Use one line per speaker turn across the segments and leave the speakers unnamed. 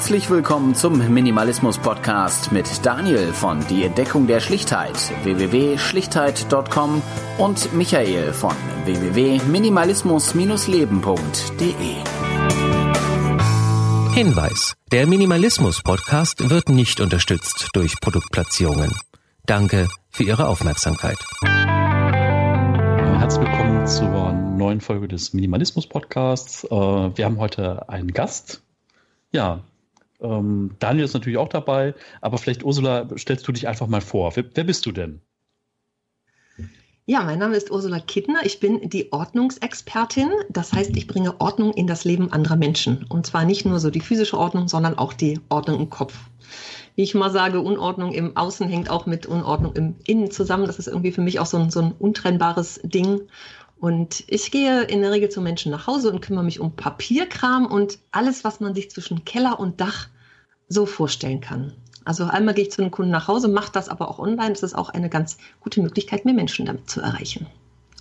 Herzlich willkommen zum Minimalismus Podcast mit Daniel von Die Entdeckung der Schlichtheit www.schlichtheit.com und Michael von www.minimalismus-leben.de.
Hinweis: Der Minimalismus Podcast wird nicht unterstützt durch Produktplatzierungen. Danke für Ihre Aufmerksamkeit.
Herzlich willkommen zur neuen Folge des Minimalismus Podcasts. Äh, wir haben heute einen Gast. Ja, ähm, Daniel ist natürlich auch dabei, aber vielleicht Ursula, stellst du dich einfach mal vor. Wer, wer bist du denn?
Ja, mein Name ist Ursula Kittner. Ich bin die Ordnungsexpertin. Das heißt, ich bringe Ordnung in das Leben anderer Menschen. Und zwar nicht nur so die physische Ordnung, sondern auch die Ordnung im Kopf. Wie ich mal sage, Unordnung im Außen hängt auch mit Unordnung im Innen zusammen. Das ist irgendwie für mich auch so ein, so ein untrennbares Ding. Und ich gehe in der Regel zu Menschen nach Hause und kümmere mich um Papierkram und alles, was man sich zwischen Keller und Dach so vorstellen kann. Also einmal gehe ich zu einem Kunden nach Hause, mache das aber auch online. Das ist auch eine ganz gute Möglichkeit, mehr Menschen damit zu erreichen.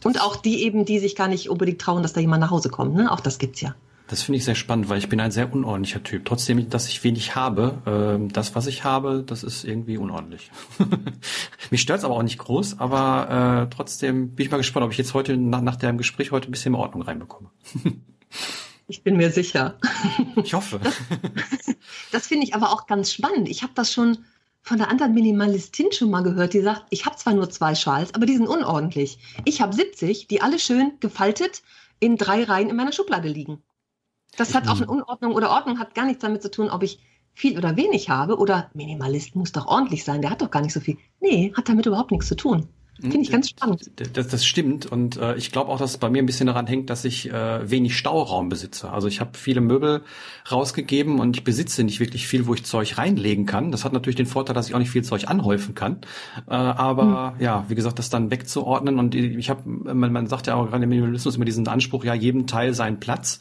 Und auch die eben, die sich gar nicht unbedingt trauen, dass da jemand nach Hause kommt. Ne? Auch das gibt's ja.
Das finde ich sehr spannend, weil ich bin ein sehr unordentlicher Typ. Trotzdem, dass ich wenig habe, äh, das, was ich habe, das ist irgendwie unordentlich. Mich stört's aber auch nicht groß, aber äh, trotzdem bin ich mal gespannt, ob ich jetzt heute nach, nach dem Gespräch heute ein bisschen mehr Ordnung reinbekomme.
ich bin mir sicher.
Ich hoffe.
Das, das finde ich aber auch ganz spannend. Ich habe das schon von der anderen Minimalistin schon mal gehört, die sagt, ich habe zwar nur zwei Schals, aber die sind unordentlich. Ich habe 70, die alle schön gefaltet in drei Reihen in meiner Schublade liegen. Das hat auch eine Unordnung oder Ordnung hat gar nichts damit zu tun, ob ich viel oder wenig habe oder Minimalist muss doch ordentlich sein, der hat doch gar nicht so viel. Nee, hat damit überhaupt nichts zu tun. Finde ich ganz spannend.
Das, das stimmt und äh, ich glaube auch, dass es bei mir ein bisschen daran hängt, dass ich äh, wenig Stauraum besitze. Also ich habe viele Möbel rausgegeben und ich besitze nicht wirklich viel, wo ich Zeug reinlegen kann. Das hat natürlich den Vorteil, dass ich auch nicht viel Zeug anhäufen kann. Äh, aber hm. ja, wie gesagt, das dann wegzuordnen und ich habe, man, man sagt ja auch gerade im Minimalismus immer diesen Anspruch, ja, jedem Teil seinen Platz.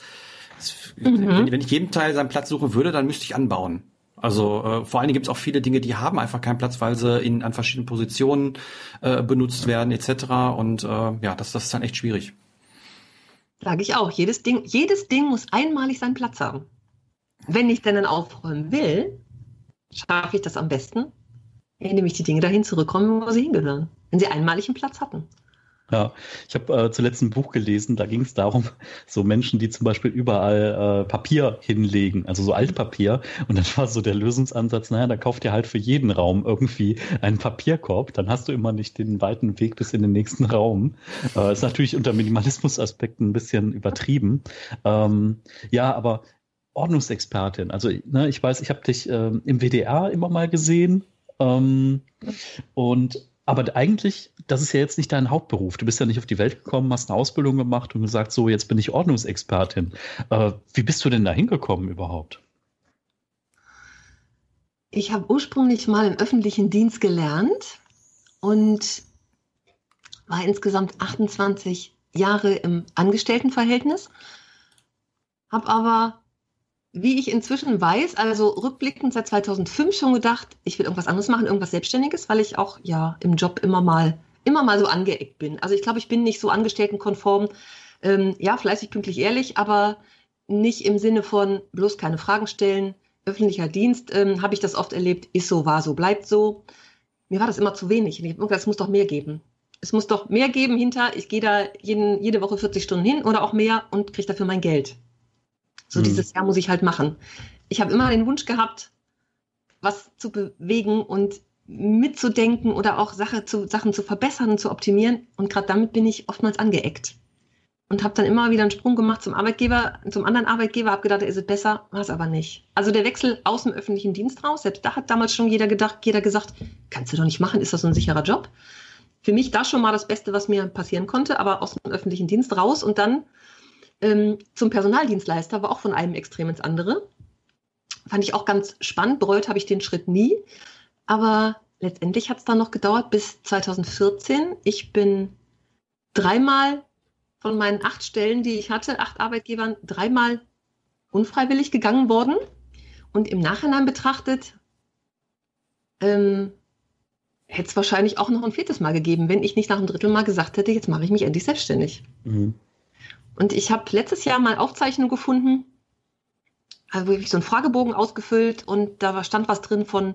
Mhm. Wenn, wenn, ich jedem Teil seinen Platz suchen würde, dann müsste ich anbauen. Also äh, vor allen Dingen gibt es auch viele Dinge, die haben einfach keinen Platz, weil sie in an verschiedenen Positionen äh, benutzt werden etc. Und äh, ja, das, das ist dann echt schwierig.
Sage ich auch. Jedes Ding, jedes Ding muss einmalig seinen Platz haben. Wenn ich denn dann aufräumen will, schaffe ich das am besten, indem ich die Dinge dahin zurückkomme, wo sie hingehören. Wenn sie einmalig einen Platz hatten.
Ja, ich habe äh, zuletzt ein Buch gelesen, da ging es darum, so Menschen, die zum Beispiel überall äh, Papier hinlegen, also so Altpapier. Und dann war so der Lösungsansatz, naja, da kauft ihr halt für jeden Raum irgendwie einen Papierkorb, dann hast du immer nicht den weiten Weg bis in den nächsten Raum. Äh, ist natürlich unter Minimalismus-Aspekten ein bisschen übertrieben. Ähm, ja, aber Ordnungsexpertin, also ne, ich weiß, ich habe dich ähm, im WDR immer mal gesehen. Ähm, und aber eigentlich, das ist ja jetzt nicht dein Hauptberuf. Du bist ja nicht auf die Welt gekommen, hast eine Ausbildung gemacht und gesagt, so, jetzt bin ich Ordnungsexpertin. Äh, wie bist du denn da hingekommen überhaupt?
Ich habe ursprünglich mal im öffentlichen Dienst gelernt und war insgesamt 28 Jahre im Angestelltenverhältnis, habe aber wie ich inzwischen weiß, also rückblickend seit 2005 schon gedacht, ich will irgendwas anderes machen, irgendwas Selbstständiges, weil ich auch ja im Job immer mal, immer mal so angeeckt bin. Also ich glaube, ich bin nicht so angestelltenkonform, ähm, ja, fleißig, pünktlich, ehrlich, aber nicht im Sinne von bloß keine Fragen stellen. Öffentlicher Dienst ähm, habe ich das oft erlebt, ist so, war so, bleibt so. Mir war das immer zu wenig. Es muss doch mehr geben. Es muss doch mehr geben hinter, ich gehe da jeden, jede Woche 40 Stunden hin oder auch mehr und kriege dafür mein Geld. So mhm. dieses Jahr muss ich halt machen. Ich habe immer den Wunsch gehabt, was zu bewegen und mitzudenken oder auch Sache zu, Sachen zu verbessern und zu optimieren. Und gerade damit bin ich oftmals angeeckt. Und habe dann immer wieder einen Sprung gemacht zum Arbeitgeber, zum anderen Arbeitgeber, habe gedacht, ist es besser, war es aber nicht. Also der Wechsel aus dem öffentlichen Dienst raus, selbst da hat damals schon jeder gedacht, jeder gesagt, kannst du doch nicht machen, ist das so ein sicherer Job? Für mich da schon mal das Beste, was mir passieren konnte, aber aus dem öffentlichen Dienst raus und dann ähm, zum Personaldienstleister, war auch von einem Extrem ins andere. Fand ich auch ganz spannend. Bereut habe ich den Schritt nie. Aber letztendlich hat es dann noch gedauert bis 2014. Ich bin dreimal von meinen acht Stellen, die ich hatte, acht Arbeitgebern, dreimal unfreiwillig gegangen worden. Und im Nachhinein betrachtet, ähm, hätte es wahrscheinlich auch noch ein viertes Mal gegeben, wenn ich nicht nach einem Drittel Mal gesagt hätte, jetzt mache ich mich endlich selbstständig. Mhm. Und ich habe letztes Jahr mal Aufzeichnung gefunden, also wirklich so einen Fragebogen ausgefüllt und da stand was drin von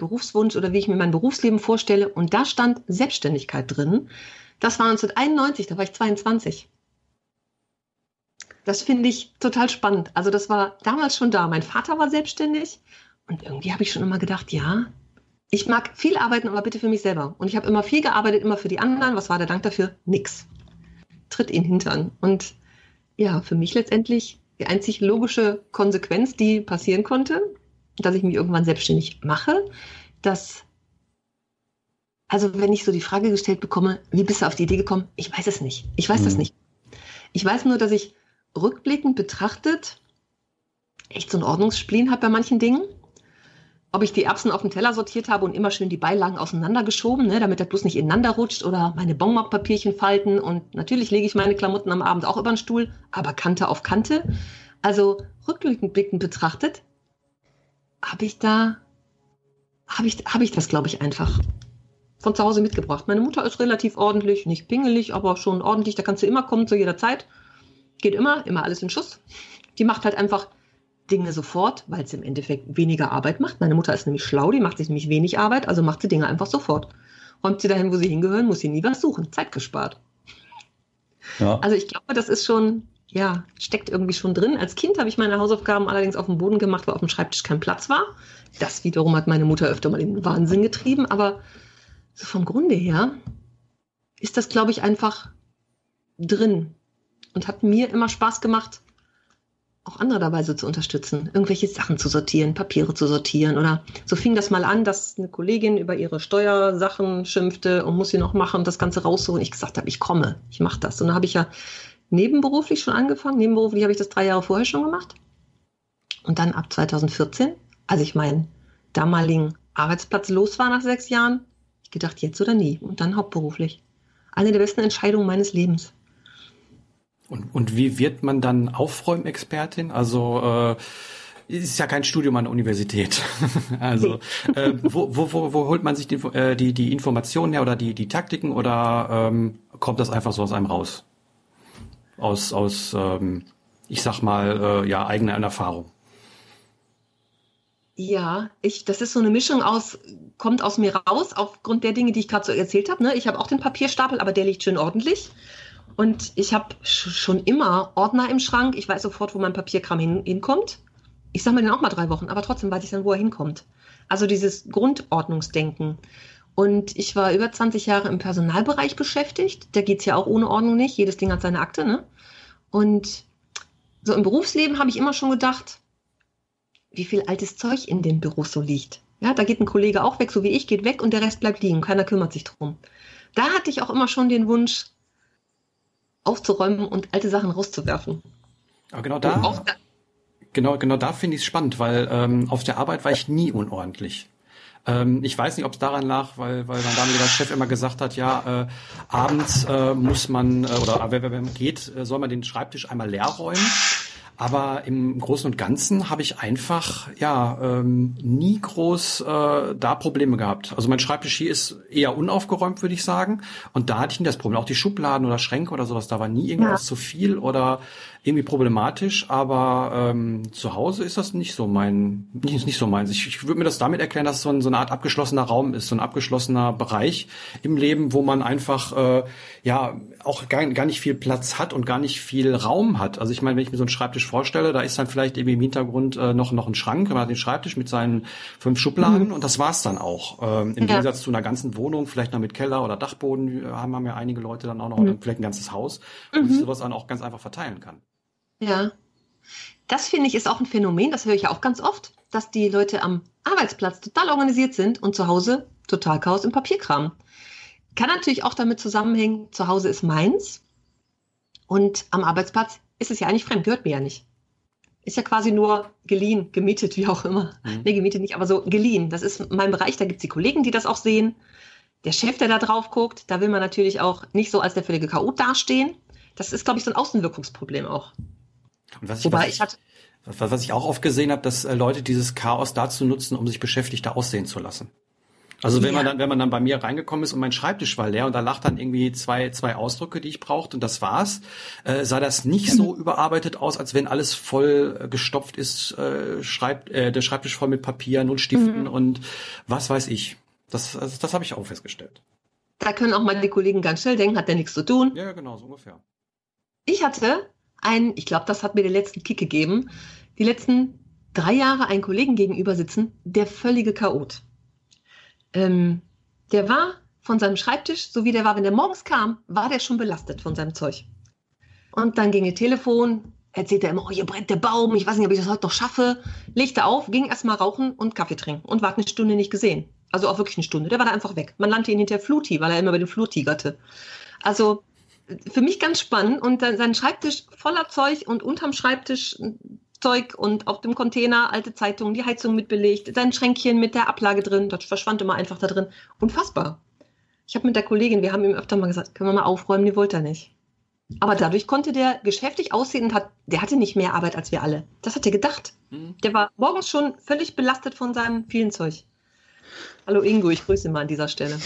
Berufswunsch oder wie ich mir mein Berufsleben vorstelle. Und da stand Selbstständigkeit drin. Das war 1991, da war ich 22. Das finde ich total spannend. Also das war damals schon da. Mein Vater war selbstständig und irgendwie habe ich schon immer gedacht, ja, ich mag viel arbeiten, aber bitte für mich selber. Und ich habe immer viel gearbeitet, immer für die anderen. Was war der Dank dafür? Nix. Tritt in Hintern. Und ja, für mich letztendlich die einzig logische Konsequenz, die passieren konnte, dass ich mich irgendwann selbstständig mache, dass, also wenn ich so die Frage gestellt bekomme, wie bist du auf die Idee gekommen? Ich weiß es nicht. Ich weiß mhm. das nicht. Ich weiß nur, dass ich rückblickend betrachtet echt so ein Ordnungsspleen habe bei manchen Dingen. Ob ich die Erbsen auf dem Teller sortiert habe und immer schön die Beilagen auseinandergeschoben, ne, damit der bloß nicht ineinander rutscht oder meine Bonbonpapierchen falten. Und natürlich lege ich meine Klamotten am Abend auch über den Stuhl, aber Kante auf Kante. Also rückblickend betrachtet habe ich da, habe ich, habe ich das, glaube ich, einfach von zu Hause mitgebracht. Meine Mutter ist relativ ordentlich, nicht pingelig, aber schon ordentlich. Da kannst du immer kommen zu jeder Zeit. Geht immer, immer alles in Schuss. Die macht halt einfach Dinge sofort, weil es im Endeffekt weniger Arbeit macht. Meine Mutter ist nämlich schlau, die macht sich nämlich wenig Arbeit, also macht sie Dinge einfach sofort. Räumt sie dahin, wo sie hingehören, muss sie nie was suchen. Zeit gespart. Ja. Also ich glaube, das ist schon, ja, steckt irgendwie schon drin. Als Kind habe ich meine Hausaufgaben allerdings auf dem Boden gemacht, weil auf dem Schreibtisch kein Platz war. Das wiederum hat meine Mutter öfter mal in den Wahnsinn getrieben, aber so vom Grunde her ist das, glaube ich, einfach drin und hat mir immer Spaß gemacht, auch andere dabei so zu unterstützen, irgendwelche Sachen zu sortieren, Papiere zu sortieren oder so fing das mal an, dass eine Kollegin über ihre Steuersachen schimpfte und muss sie noch machen, das Ganze raussuchen. Ich gesagt habe, ich komme, ich mache das. Und dann habe ich ja nebenberuflich schon angefangen. Nebenberuflich habe ich das drei Jahre vorher schon gemacht. Und dann ab 2014, als ich meinen damaligen Arbeitsplatz los war nach sechs Jahren, ich gedacht, jetzt oder nie. Und dann hauptberuflich. Eine der besten Entscheidungen meines Lebens.
Und, und wie wird man dann Aufräumexpertin? Also äh, ist ja kein Studium an der Universität. also äh, wo, wo, wo, wo holt man sich die, äh, die, die Informationen her oder die, die Taktiken oder ähm, kommt das einfach so aus einem raus? Aus, aus ähm, ich sag mal, äh, ja, eigener Erfahrung.
Ja, ich, das ist so eine Mischung aus, kommt aus mir raus, aufgrund der Dinge, die ich gerade so erzählt habe. Ne? Ich habe auch den Papierstapel, aber der liegt schön ordentlich. Und ich habe schon immer Ordner im Schrank. Ich weiß sofort, wo mein Papierkram hin hinkommt. Ich mir den auch mal drei Wochen, aber trotzdem weiß ich dann, wo er hinkommt. Also dieses Grundordnungsdenken. Und ich war über 20 Jahre im Personalbereich beschäftigt. Da geht es ja auch ohne Ordnung nicht. Jedes Ding hat seine Akte. Ne? Und so im Berufsleben habe ich immer schon gedacht, wie viel altes Zeug in den Büros so liegt. Ja, da geht ein Kollege auch weg, so wie ich, geht weg und der Rest bleibt liegen. Keiner kümmert sich drum. Da hatte ich auch immer schon den Wunsch, aufzuräumen und alte Sachen rauszuwerfen.
Aber genau da, genau, genau da finde ich es spannend, weil ähm, auf der Arbeit war ich nie unordentlich. Ähm, ich weiß nicht, ob es daran lag, weil, weil mein damaliger Chef immer gesagt hat, ja, äh, abends äh, muss man, äh, oder wenn man geht, äh, soll man den Schreibtisch einmal leer räumen. Aber im Großen und Ganzen habe ich einfach ja ähm, nie groß äh, da Probleme gehabt. Also mein Schreibtisch hier ist eher unaufgeräumt, würde ich sagen. Und da hatte ich nie das Problem. Auch die Schubladen oder Schränke oder sowas, da war nie irgendwas ja. zu viel oder irgendwie problematisch, aber ähm, zu Hause ist das nicht so mein, nicht, nicht so meins. Ich, ich würde mir das damit erklären, dass es so, ein, so eine Art abgeschlossener Raum ist, so ein abgeschlossener Bereich im Leben, wo man einfach äh, ja auch gar, gar nicht viel Platz hat und gar nicht viel Raum hat. Also ich meine, wenn ich mir so einen Schreibtisch vorstelle, da ist dann vielleicht irgendwie im Hintergrund äh, noch noch ein Schrank, man hat den Schreibtisch mit seinen fünf Schubladen mhm. und das war's dann auch. Ähm, Im ja. Gegensatz zu einer ganzen Wohnung, vielleicht noch mit Keller oder Dachboden, haben, haben ja einige Leute dann auch noch mhm. vielleicht ein ganzes Haus, wo mhm. sich sowas dann auch ganz einfach verteilen kann.
Ja. Das finde ich ist auch ein Phänomen, das höre ich ja auch ganz oft, dass die Leute am Arbeitsplatz total organisiert sind und zu Hause total Chaos im Papierkram. Kann natürlich auch damit zusammenhängen, zu Hause ist meins und am Arbeitsplatz ist es ja eigentlich fremd, gehört mir ja nicht. Ist ja quasi nur geliehen, gemietet, wie auch immer. Mhm. Nee, gemietet nicht, aber so geliehen. Das ist mein Bereich, da gibt es die Kollegen, die das auch sehen. Der Chef, der da drauf guckt, da will man natürlich auch nicht so als der völlige Chaot dastehen. Das ist, glaube ich, so ein Außenwirkungsproblem auch.
Und was ich, Wobei was ich, hatte, was, was ich auch oft gesehen habe, dass äh, Leute dieses Chaos dazu nutzen, um sich Beschäftigte aussehen zu lassen. Also wenn ja. man dann, wenn man dann bei mir reingekommen ist und mein Schreibtisch war leer und da lag dann irgendwie zwei, zwei Ausdrücke, die ich brauchte und das war's, äh, sah das nicht so überarbeitet aus, als wenn alles voll äh, gestopft ist, äh, schreibt, äh, der Schreibtisch voll mit Papieren und Stiften mhm. und was weiß ich. Das, also das habe ich auch festgestellt.
Da können auch meine Kollegen ganz schnell denken, hat der nichts zu tun.
Ja, genau, so ungefähr.
Ich hatte einen, ich glaube, das hat mir den letzten Kick gegeben, die letzten drei Jahre einen Kollegen gegenüber sitzen, der völlige Chaot. Ähm, der war von seinem Schreibtisch, so wie der war, wenn der morgens kam, war der schon belastet von seinem Zeug. Und dann ging ihr Telefon, erzählt er immer, oh, hier brennt der Baum, ich weiß nicht, ob ich das heute noch schaffe. Legte auf, ging erstmal rauchen und Kaffee trinken und war eine Stunde nicht gesehen. Also auch wirklich eine Stunde. Der war da einfach weg. Man nannte ihn hinter Fluti, weil er immer bei den Flur tigerte. Also für mich ganz spannend und dann sein Schreibtisch voller Zeug und unterm Schreibtisch Zeug und auf dem Container alte Zeitungen, die Heizung mitbelegt, sein Schränkchen mit der Ablage drin, das verschwand immer einfach da drin. Unfassbar. Ich habe mit der Kollegin, wir haben ihm öfter mal gesagt, können wir mal aufräumen, die wollte er nicht. Aber dadurch konnte der geschäftig aussehen und hat, der hatte nicht mehr Arbeit als wir alle. Das hat er gedacht. Mhm. Der war morgens schon völlig belastet von seinem vielen Zeug. Hallo Ingo, ich grüße mal an dieser Stelle.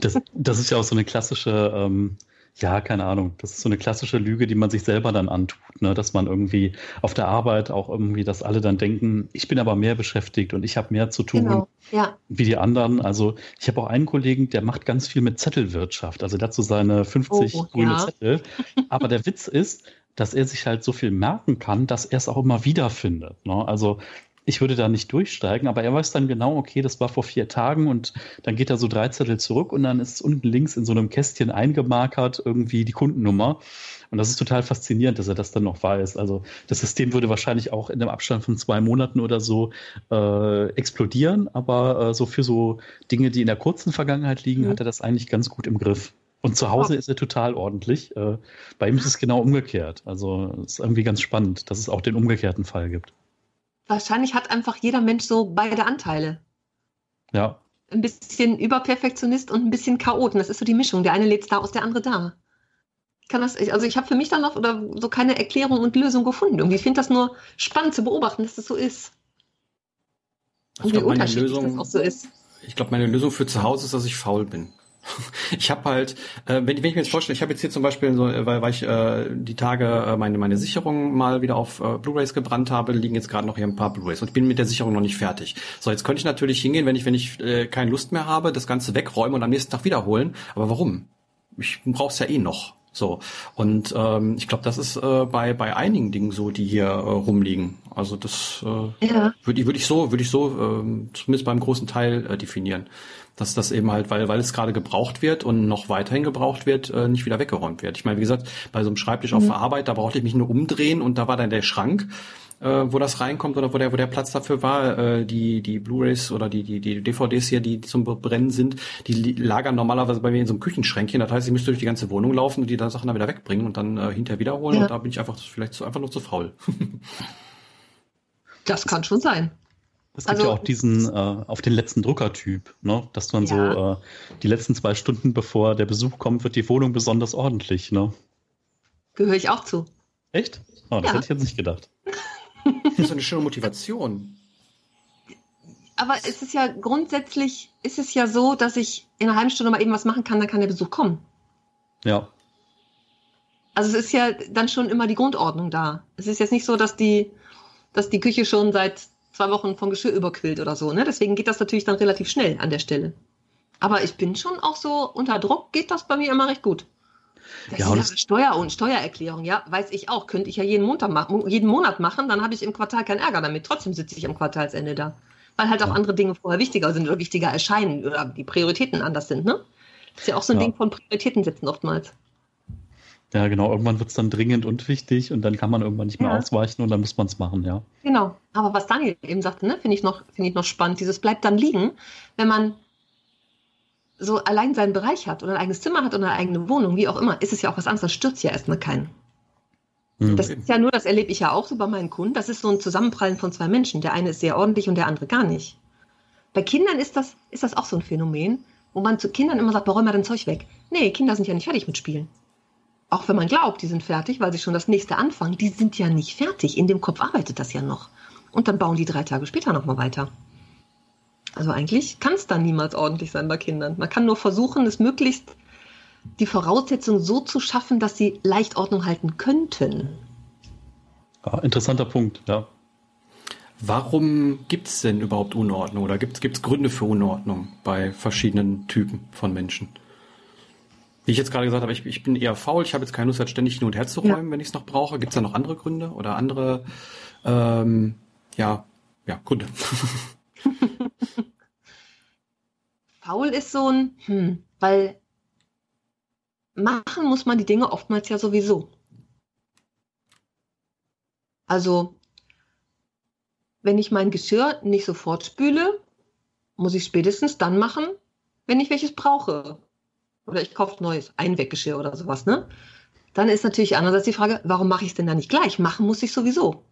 Das, das ist ja auch so eine klassische ähm, ja, keine Ahnung. Das ist so eine klassische Lüge, die man sich selber dann antut, ne? dass man irgendwie auf der Arbeit auch irgendwie, dass alle dann denken, ich bin aber mehr beschäftigt und ich habe mehr zu tun genau. ja. wie die anderen. Also ich habe auch einen Kollegen, der macht ganz viel mit Zettelwirtschaft. Also dazu seine 50 oh, grüne ja. Zettel. Aber der Witz ist, dass er sich halt so viel merken kann, dass er es auch immer wieder findet. Ne? Also ich würde da nicht durchsteigen, aber er weiß dann genau, okay, das war vor vier Tagen und dann geht er so drei Zettel zurück und dann ist unten links in so einem Kästchen eingemarkert irgendwie die Kundennummer. Und das ist total faszinierend, dass er das dann noch weiß. Also das System würde wahrscheinlich auch in einem Abstand von zwei Monaten oder so äh, explodieren, aber äh, so für so Dinge, die in der kurzen Vergangenheit liegen, mhm. hat er das eigentlich ganz gut im Griff. Und zu Hause ist er total ordentlich. Äh, bei ihm ist es genau umgekehrt. Also es ist irgendwie ganz spannend, dass es auch den umgekehrten Fall gibt
wahrscheinlich hat einfach jeder Mensch so beide Anteile.
Ja.
Ein bisschen Überperfektionist und ein bisschen Chaoten. Das ist so die Mischung. Der eine lädt da aus, der andere da. Ich kann das, also ich habe für mich dann noch oder so keine Erklärung und Lösung gefunden. Irgendwie finde das nur spannend zu beobachten, dass das so ist.
Und wie unterschiedlich Lösung, das auch so ist. Ich glaube, meine Lösung für zu Hause ist, dass ich faul bin. Ich habe halt, äh, wenn, wenn, ich mir jetzt vorstelle, ich habe jetzt hier zum Beispiel, so, weil, weil ich äh, die Tage äh, meine, meine Sicherung mal wieder auf äh, Blu-rays gebrannt habe, liegen jetzt gerade noch hier ein paar Blu-rays und ich bin mit der Sicherung noch nicht fertig. So, jetzt könnte ich natürlich hingehen, wenn ich, wenn ich äh, keine Lust mehr habe, das Ganze wegräumen und am nächsten Tag wiederholen. Aber warum? Ich brauch's ja eh noch. So und ähm, ich glaube, das ist äh, bei bei einigen Dingen so, die hier äh, rumliegen. Also das äh, ja. würde würd ich so würde ich so äh, zumindest beim großen Teil äh, definieren dass das eben halt, weil, weil es gerade gebraucht wird und noch weiterhin gebraucht wird, äh, nicht wieder weggeräumt wird. Ich meine, wie gesagt, bei so einem Schreibtisch mhm. auf der Arbeit, da brauchte ich mich nur umdrehen und da war dann der Schrank, äh, wo das reinkommt oder wo der, wo der Platz dafür war. Äh, die, die Blu-Rays oder die, die, die DVDs hier, die zum Brennen sind, die lagern normalerweise bei mir in so einem Küchenschränkchen. Das heißt, ich müsste durch die ganze Wohnung laufen und die da Sachen dann wieder wegbringen und dann äh, hinterher wiederholen. Ja. Und da bin ich einfach vielleicht so, einfach nur zu faul.
das kann schon sein.
Es gibt also, ja auch diesen äh, auf den letzten Drucker-Typ, ne? dass man ja. so äh, die letzten zwei Stunden, bevor der Besuch kommt, wird die Wohnung besonders ordentlich. Ne?
Gehöre ich auch zu.
Echt? Oh, das ja. hätte ich jetzt nicht gedacht.
Das ist eine schöne Motivation.
Aber es ist ja grundsätzlich, ist es ja so, dass ich in einer halben Stunde mal eben was machen kann, dann kann der Besuch kommen.
Ja.
Also es ist ja dann schon immer die Grundordnung da. Es ist jetzt nicht so, dass die, dass die Küche schon seit zwei Wochen vom Geschirr überquillt oder so. Ne? Deswegen geht das natürlich dann relativ schnell an der Stelle. Aber ich bin schon auch so, unter Druck geht das bei mir immer recht gut. Das ja, ist Steuer- und Steuererklärung, ja, weiß ich auch. Könnte ich ja jeden, Montag machen, jeden Monat machen, dann habe ich im Quartal keinen Ärger damit. Trotzdem sitze ich am Quartalsende da. Weil halt auch ja. andere Dinge vorher wichtiger sind oder wichtiger erscheinen oder die Prioritäten anders sind, ne? ist ja auch so ein ja. Ding von Prioritäten setzen oftmals.
Ja, genau. Irgendwann wird es dann dringend und wichtig und dann kann man irgendwann nicht mehr ja. ausweichen und dann muss man es machen, ja.
Genau. Aber was Daniel eben sagte, ne, finde ich, noch, find ich noch spannend. Dieses bleibt dann liegen, wenn man so allein seinen Bereich hat oder ein eigenes Zimmer hat oder eine eigene Wohnung, wie auch immer, ist es ja auch was anderes. Das stürzt ja erstmal keinen. Mhm. Das ist ja nur, das erlebe ich ja auch so bei meinen Kunden. Das ist so ein Zusammenprallen von zwei Menschen. Der eine ist sehr ordentlich und der andere gar nicht. Bei Kindern ist das, ist das auch so ein Phänomen, wo man zu Kindern immer sagt, warum mal dein Zeug weg? Nee, Kinder sind ja nicht fertig mit Spielen auch wenn man glaubt, die sind fertig, weil sie schon das nächste anfangen, die sind ja nicht fertig. In dem Kopf arbeitet das ja noch. Und dann bauen die drei Tage später nochmal weiter. Also eigentlich kann es dann niemals ordentlich sein bei Kindern. Man kann nur versuchen, es möglichst die Voraussetzungen so zu schaffen, dass sie leicht Ordnung halten könnten.
Ja, interessanter Punkt, ja.
Warum gibt es denn überhaupt Unordnung oder gibt es Gründe für Unordnung bei verschiedenen Typen von Menschen? Wie ich jetzt gerade gesagt habe, ich, ich bin eher faul, ich habe jetzt keine Lust, halt ständig hin und her zu räumen, ja. wenn ich es noch brauche. Gibt es da noch andere Gründe oder andere ähm, ja, ja, Gründe?
faul ist so ein, hm, weil machen muss man die Dinge oftmals ja sowieso. Also, wenn ich mein Geschirr nicht sofort spüle, muss ich spätestens dann machen, wenn ich welches brauche. Oder ich kaufe neues Einweggeschirr oder sowas, ne? Dann ist natürlich andererseits die Frage, warum mache ich es denn da nicht gleich? Machen muss ich sowieso.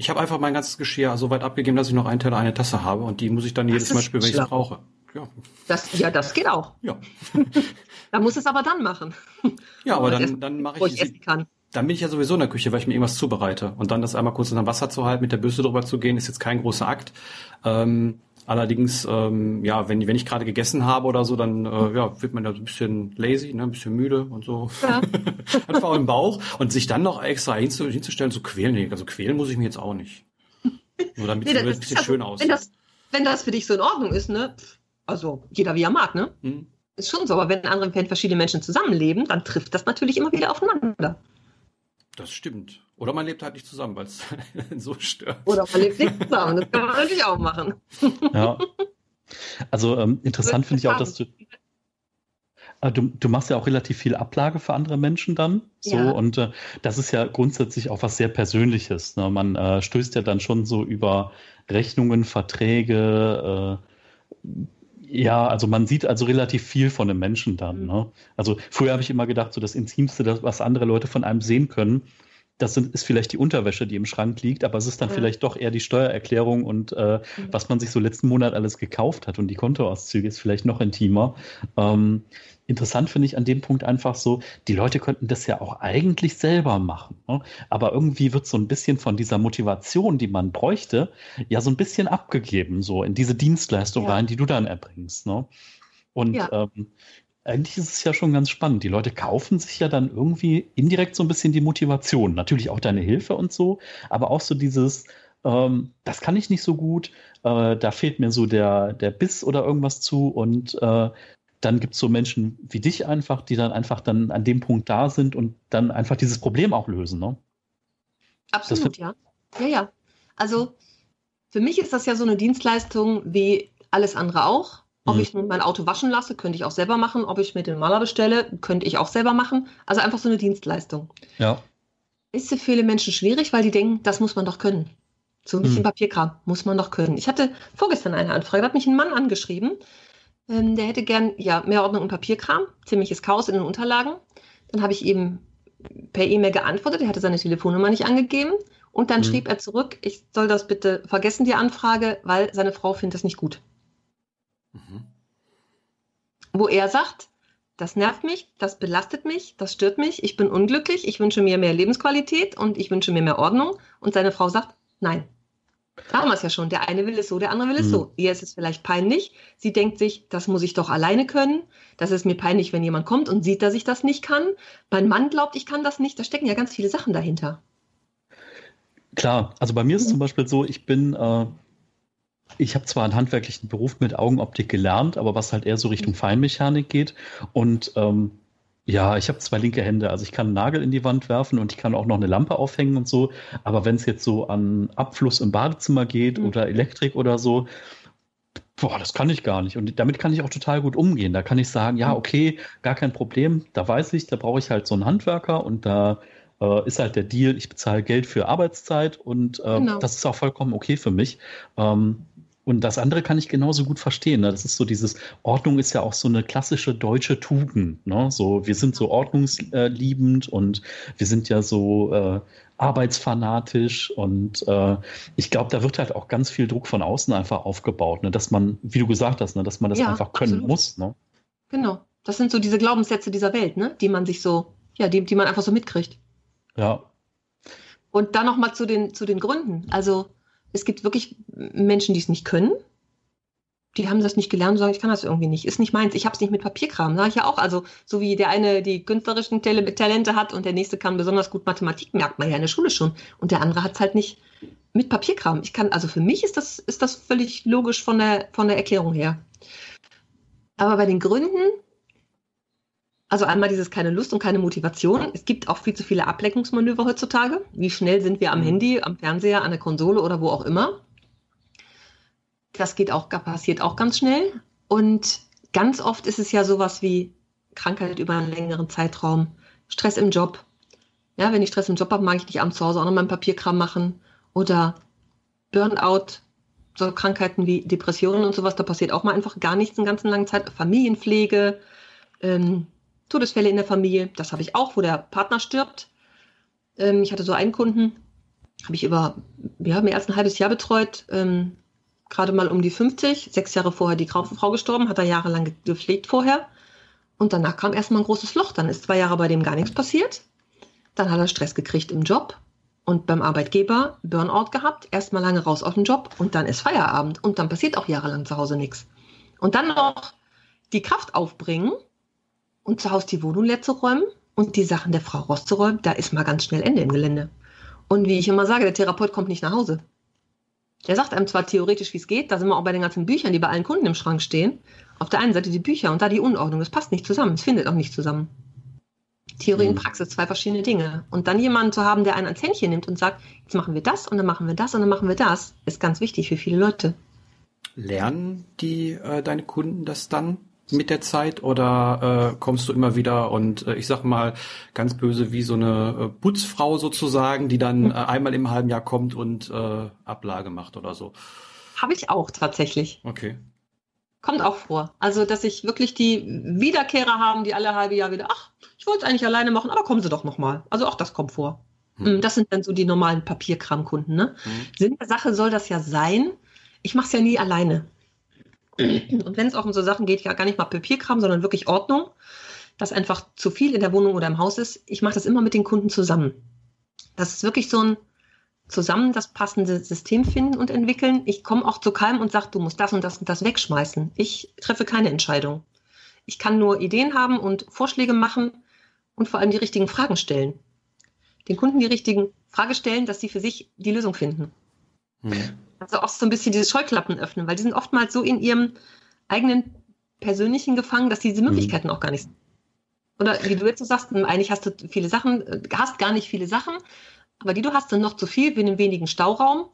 Ich habe einfach mein ganzes Geschirr so weit abgegeben, dass ich noch einen Teller, eine Tasse habe und die muss ich dann das jedes Mal spüren, wenn ich es brauche.
Ja. Das, ja, das geht auch.
Ja.
da muss es aber dann machen.
Ja, aber dann, dann mache ich, ich essen kann. Dann bin ich ja sowieso in der Küche, weil ich mir irgendwas zubereite. Und dann das einmal kurz in das Wasser zu halten, mit der Bürste drüber zu gehen, ist jetzt kein großer Akt. Ähm, allerdings, ähm, ja, wenn, wenn ich gerade gegessen habe oder so, dann äh, ja, wird man ja so ein bisschen lazy, ne, ein bisschen müde und so. Ja. Einfach im Bauch. Und sich dann noch extra hinzu, hinzustellen, zu quälen, nee, also quälen muss ich mir jetzt auch nicht. Nur damit nee, es ein bisschen schön aussieht.
Wenn das, wenn das für dich so in Ordnung ist, ne? Also jeder wie er mag, ne? Hm. Ist schon so, aber wenn andere wenn verschiedene Menschen zusammenleben, dann trifft das natürlich immer wieder aufeinander.
Das stimmt. Oder man lebt halt nicht zusammen, weil es so stört.
Oder man lebt nicht zusammen, das kann man natürlich auch machen.
Ja. Also ähm, interessant finde ich auch, dass du, äh, du, du machst ja auch relativ viel Ablage für andere Menschen dann. So, ja. und äh, das ist ja grundsätzlich auch was sehr Persönliches. Ne? Man äh, stößt ja dann schon so über Rechnungen, Verträge, äh, ja, also man sieht also relativ viel von einem Menschen dann. Mhm. Ne? Also früher habe ich immer gedacht, so das Intimste, das, was andere Leute von einem sehen können, das sind, ist vielleicht die Unterwäsche, die im Schrank liegt, aber es ist dann ja. vielleicht doch eher die Steuererklärung und äh, mhm. was man sich so letzten Monat alles gekauft hat und die Kontoauszüge ist vielleicht noch intimer. Ähm, interessant finde ich an dem Punkt einfach so, die Leute könnten das ja auch eigentlich selber machen. Ne? Aber irgendwie wird so ein bisschen von dieser Motivation, die man bräuchte, ja so ein bisschen abgegeben, so in diese Dienstleistung ja. rein, die du dann erbringst. Ne? Und ja. ähm, eigentlich ist es ja schon ganz spannend. Die Leute kaufen sich ja dann irgendwie indirekt so ein bisschen die Motivation. Natürlich auch deine Hilfe und so, aber auch so dieses, ähm, das kann ich nicht so gut, äh, da fehlt mir so der, der Biss oder irgendwas zu und äh, dann gibt es so Menschen wie dich einfach, die dann einfach dann an dem Punkt da sind und dann einfach dieses Problem auch lösen. Ne?
Absolut, ja. Ja, ja. Also für mich ist das ja so eine Dienstleistung wie alles andere auch. Ob mhm. ich nun mein Auto waschen lasse, könnte ich auch selber machen. Ob ich mir den Maler bestelle, könnte ich auch selber machen. Also einfach so eine Dienstleistung.
Ja.
Ist für viele Menschen schwierig, weil die denken, das muss man doch können. So ein bisschen mhm. Papierkram muss man doch können. Ich hatte vorgestern eine Anfrage, da hat mich ein Mann angeschrieben, ähm, der hätte gern ja, mehr Ordnung und Papierkram, ziemliches Chaos in den Unterlagen. Dann habe ich ihm per E-Mail geantwortet, er hatte seine Telefonnummer nicht angegeben. Und dann mhm. schrieb er zurück, ich soll das bitte vergessen, die Anfrage, weil seine Frau findet das nicht gut. Mhm. Wo er sagt, das nervt mich, das belastet mich, das stört mich, ich bin unglücklich, ich wünsche mir mehr Lebensqualität und ich wünsche mir mehr Ordnung. Und seine Frau sagt, nein, da haben wir es ja schon. Der eine will es so, der andere will es mhm. so. Ihr ist es vielleicht peinlich. Sie denkt sich, das muss ich doch alleine können. Das ist mir peinlich, wenn jemand kommt und sieht, dass ich das nicht kann. Mein Mann glaubt, ich kann das nicht. Da stecken ja ganz viele Sachen dahinter.
Klar, also bei mir ist es mhm. zum Beispiel so, ich bin, äh, ich habe zwar einen handwerklichen Beruf mit Augenoptik gelernt, aber was halt eher so Richtung. Feinmechanik geht. Und ähm, ja, ich habe zwei linke Hände. Also ich kann einen Nagel in die Wand werfen und ich kann auch noch eine Lampe aufhängen und so. Aber wenn es jetzt so an Abfluss im Badezimmer geht mhm. oder Elektrik oder so, boah, das kann ich gar nicht. Und damit kann ich auch total gut umgehen. Da kann ich sagen, ja, mhm. okay, gar kein Problem. Da weiß ich, da brauche ich halt so einen Handwerker und da äh, ist halt der Deal, ich bezahle Geld für Arbeitszeit und äh, genau. das ist auch vollkommen okay für mich. Ähm, und das andere kann ich genauso gut verstehen. Ne? Das ist so dieses, Ordnung ist ja auch so eine klassische deutsche Tugend. Ne? So, wir sind so ordnungsliebend und wir sind ja so äh, arbeitsfanatisch und äh, ich glaube, da wird halt auch ganz viel Druck von außen einfach aufgebaut, ne? dass man, wie du gesagt hast, ne? dass man das ja, einfach können absolut. muss. Ne?
Genau. Das sind so diese Glaubenssätze dieser Welt, ne? die man sich so, ja, die, die man einfach so mitkriegt.
Ja.
Und dann nochmal zu den, zu den Gründen. Also es gibt wirklich Menschen, die es nicht können. die haben das nicht gelernt und sagen, ich kann das irgendwie nicht, ist nicht meins, ich habe es nicht mit Papierkram, sage ich ja auch. Also so wie der eine die künstlerischen Talente hat und der nächste kann besonders gut Mathematik, merkt man ja in der Schule schon. Und der andere hat es halt nicht mit Papierkram. Ich kann, also für mich ist das, ist das völlig logisch von der, von der Erklärung her. Aber bei den Gründen, also einmal dieses keine Lust und keine Motivation. Es gibt auch viel zu viele Ablenkungsmanöver heutzutage. Wie schnell sind wir am mhm. Handy, am Fernseher, an der Konsole oder wo auch immer? Das geht auch, passiert auch ganz schnell. Und ganz oft ist es ja sowas wie Krankheit über einen längeren Zeitraum, Stress im Job. Ja, wenn ich Stress im Job habe, mag ich nicht abends zu Hause auch noch meinen Papierkram machen. Oder Burnout, so Krankheiten wie Depressionen und sowas, da passiert auch mal einfach gar nichts in ganzen langen Zeit. Familienpflege, ähm, Todesfälle in der Familie, das habe ich auch, wo der Partner stirbt. Ähm, ich hatte so einen Kunden, habe ich über ja, mehr als ein halbes Jahr betreut. Ähm, gerade mal um die 50, sechs Jahre vorher die Frau gestorben, hat er jahrelang gepflegt vorher. Und danach kam erstmal ein großes Loch. Dann ist zwei Jahre bei dem gar nichts passiert. Dann hat er Stress gekriegt im Job und beim Arbeitgeber Burnout gehabt, erstmal lange raus aus dem Job und dann ist Feierabend und dann passiert auch jahrelang zu Hause nichts. Und dann noch die Kraft aufbringen und zu Hause die Wohnung leer zu räumen und die Sachen der Frau rauszuräumen, da ist mal ganz schnell Ende im Gelände. Und wie ich immer sage, der Therapeut kommt nicht nach Hause. Der sagt einem zwar theoretisch, wie es geht, da sind wir auch bei den ganzen Büchern, die bei allen Kunden im Schrank stehen. Auf der einen Seite die Bücher und da die Unordnung. Das passt nicht zusammen, es findet auch nicht zusammen. Theorie und mhm. Praxis, zwei verschiedene Dinge. Und dann jemanden zu haben, der einen ans Händchen nimmt und sagt, jetzt machen wir das und dann machen wir das und dann machen wir das, ist ganz wichtig für viele Leute.
Lernen die äh, deine Kunden das dann mit der Zeit oder äh, kommst du immer wieder und äh, ich sag mal ganz böse wie so eine äh, Putzfrau sozusagen, die dann äh, einmal im halben Jahr kommt und äh, Ablage macht oder so?
Habe ich auch tatsächlich.
Okay.
Kommt auch vor. Also, dass ich wirklich die Wiederkehrer haben, die alle halbe Jahr wieder, ach, ich wollte es eigentlich alleine machen, aber kommen Sie doch nochmal. Also auch das kommt vor. Hm. Das sind dann so die normalen Papierkramkunden. Ne? Hm. Sinn der Sache soll das ja sein. Ich mache es ja nie alleine. Und wenn es auch um so Sachen geht, ja gar nicht mal Papierkram, sondern wirklich Ordnung, dass einfach zu viel in der Wohnung oder im Haus ist, ich mache das immer mit den Kunden zusammen. Das ist wirklich so ein zusammen das passende System finden und entwickeln. Ich komme auch zu keinem und sage, du musst das und das und das wegschmeißen. Ich treffe keine Entscheidung. Ich kann nur Ideen haben und Vorschläge machen und vor allem die richtigen Fragen stellen. Den Kunden die richtigen Fragen stellen, dass sie für sich die Lösung finden. Hm. Also auch so ein bisschen diese Scheuklappen öffnen, weil die sind oftmals so in ihrem eigenen persönlichen gefangen, dass diese Möglichkeiten hm. auch gar nicht sind. Oder wie du jetzt so sagst, eigentlich hast du viele Sachen, hast gar nicht viele Sachen, aber die du hast dann noch zu viel in einem wenigen Stauraum.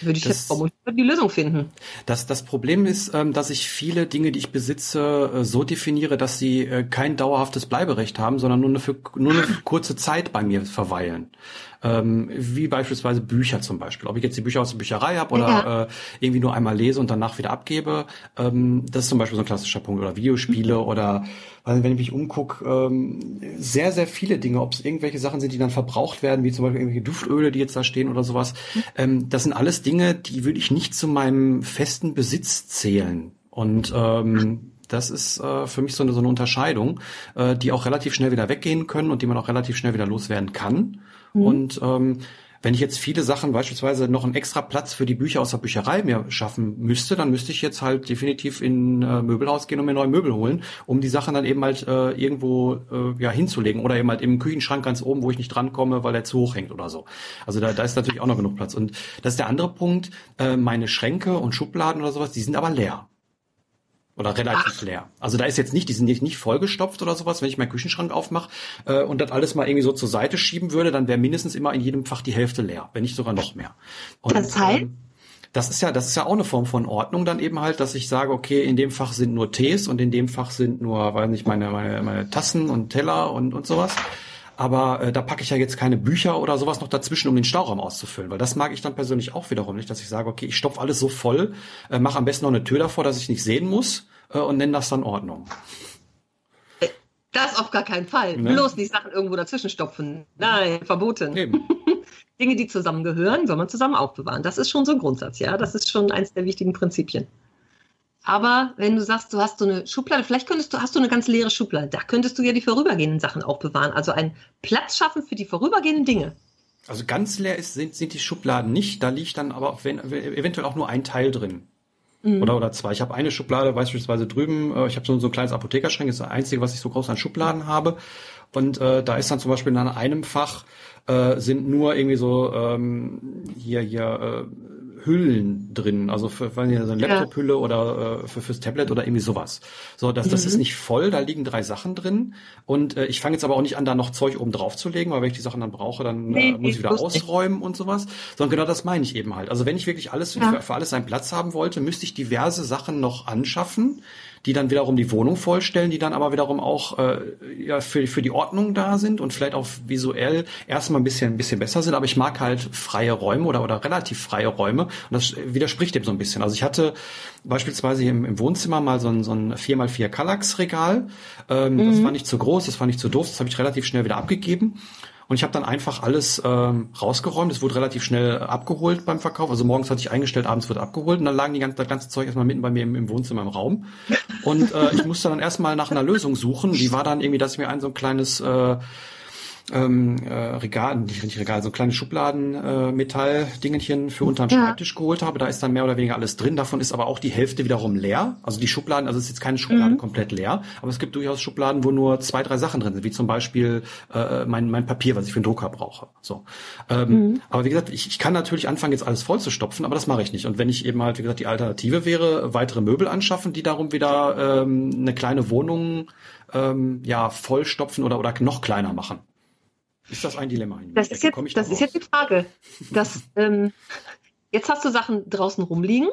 Würde ich das, jetzt vermutlich die Lösung finden.
Das, das Problem ist, ähm, dass ich viele Dinge, die ich besitze, äh, so definiere, dass sie äh, kein dauerhaftes Bleiberecht haben, sondern nur eine, für, nur eine kurze Zeit bei mir verweilen ähm, wie beispielsweise Bücher zum Beispiel. Ob ich jetzt die Bücher aus der Bücherei habe oder ja. äh, irgendwie nur einmal lese und danach wieder abgebe, ähm, das ist zum Beispiel so ein klassischer Punkt. Oder Videospiele mhm. oder weil wenn ich mich umgucke, ähm, sehr, sehr viele Dinge, ob es irgendwelche Sachen sind, die dann verbraucht werden, wie zum Beispiel irgendwelche Duftöle, die jetzt da stehen oder sowas. Ähm, das sind alles Dinge, die würde ich nicht zu meinem festen Besitz zählen. Und ähm, das ist äh, für mich so eine, so eine Unterscheidung, äh, die auch relativ schnell wieder weggehen können und die man auch relativ schnell wieder loswerden kann. Mhm. Und ähm, wenn ich jetzt viele Sachen, beispielsweise noch einen extra Platz für die Bücher aus der Bücherei mir schaffen müsste, dann müsste ich jetzt halt definitiv in äh, Möbelhaus gehen und mir neue Möbel holen, um die Sachen dann eben halt äh, irgendwo äh, ja hinzulegen oder eben halt im Küchenschrank ganz oben, wo ich nicht drankomme, weil er zu hoch hängt oder so. Also da, da ist natürlich auch noch genug Platz. Und das ist der andere Punkt. Äh, meine Schränke und Schubladen oder sowas, die sind aber leer. Oder relativ Ach. leer. Also da ist jetzt nicht, die sind nicht, nicht vollgestopft oder sowas. Wenn ich meinen Küchenschrank aufmache äh, und das alles mal irgendwie so zur Seite schieben würde, dann wäre mindestens immer in jedem Fach die Hälfte leer, wenn nicht sogar noch mehr. Und,
das heißt? Ähm,
das ist ja, das ist ja auch eine Form von Ordnung dann eben halt, dass ich sage, okay, in dem Fach sind nur Tees und in dem Fach sind nur, weiß nicht, meine, meine, meine Tassen und Teller und, und sowas. Aber äh, da packe ich ja jetzt keine Bücher oder sowas noch dazwischen, um den Stauraum auszufüllen, weil das mag ich dann persönlich auch wiederum nicht, dass ich sage, okay, ich stopfe alles so voll, äh, mache am besten noch eine Tür davor, dass ich nicht sehen muss äh, und nenne das dann Ordnung.
Das auf gar keinen Fall. Ne? Bloß die Sachen irgendwo dazwischen stopfen. Nein, verboten. Dinge, die zusammengehören, soll man zusammen aufbewahren. Das ist schon so ein Grundsatz, ja. Das ist schon eins der wichtigen Prinzipien. Aber wenn du sagst, du hast so eine Schublade, vielleicht könntest du, hast du eine ganz leere Schublade, da könntest du ja die vorübergehenden Sachen aufbewahren. Also einen Platz schaffen für die vorübergehenden Dinge.
Also ganz leer ist, sind, sind die Schubladen nicht, da liegt dann aber wenn, eventuell auch nur ein Teil drin. Mhm. Oder, oder zwei. Ich habe eine Schublade beispielsweise drüben, äh, ich habe so, so ein kleines Apothekerschrank, das ist das einzige, was ich so groß an Schubladen habe. Und äh, da ist dann zum Beispiel in einem Fach äh, sind nur irgendwie so ähm, hier hier äh, Hüllen drin, also für, für eine Laptop-Hülle oder äh, für, fürs Tablet oder irgendwie sowas. So, das, das mhm. ist nicht voll, da liegen drei Sachen drin. Und äh, ich fange jetzt aber auch nicht an, da noch Zeug oben drauf zu legen, weil wenn ich die Sachen dann brauche, dann nee, äh, muss ich wieder ausräumen nicht. und sowas. Sondern genau das meine ich eben halt. Also wenn ich wirklich alles für, für alles seinen Platz haben wollte, müsste ich diverse Sachen noch anschaffen die dann wiederum die Wohnung vollstellen, die dann aber wiederum auch äh, ja, für, für die Ordnung da sind und vielleicht auch visuell erstmal ein bisschen, ein bisschen besser sind. Aber ich mag halt freie Räume oder, oder relativ freie Räume und das widerspricht dem so ein bisschen. Also ich hatte beispielsweise hier im, im Wohnzimmer mal so ein, so ein 4x4 Kallax-Regal. Ähm, mhm. Das war nicht zu groß, das war nicht zu doof, das habe ich relativ schnell wieder abgegeben. Und ich habe dann einfach alles ähm, rausgeräumt. Es wurde relativ schnell abgeholt beim Verkauf. Also morgens hatte ich eingestellt, abends wird abgeholt. Und dann lagen die ganze, das ganze Zeug erstmal mitten bei mir im, im Wohnzimmer im Raum. Und äh, ich musste dann erstmal nach einer Lösung suchen. Die war dann irgendwie, dass ich mir ein so ein kleines äh, ähm, äh, Regal, nicht, nicht Regal, so kleine Schubladen äh, Metalldingelchen für unterm ja. Schreibtisch geholt habe. Da ist dann mehr oder weniger alles drin. Davon ist aber auch die Hälfte wiederum leer. Also die Schubladen, also es ist jetzt keine Schublade mhm. komplett leer, aber es gibt durchaus Schubladen, wo nur zwei, drei Sachen drin sind, wie zum Beispiel äh, mein, mein Papier, was ich für den Drucker brauche. So. Ähm, mhm. Aber wie gesagt, ich, ich kann natürlich anfangen, jetzt alles voll zu stopfen, aber das mache ich nicht. Und wenn ich eben halt, wie gesagt, die Alternative wäre, weitere Möbel anschaffen, die darum wieder ähm, eine kleine Wohnung ähm, ja vollstopfen oder, oder noch kleiner machen. Ist das ein Dilemma?
Das, ist jetzt, das ist jetzt die Frage. Dass, ähm, jetzt hast du Sachen draußen rumliegen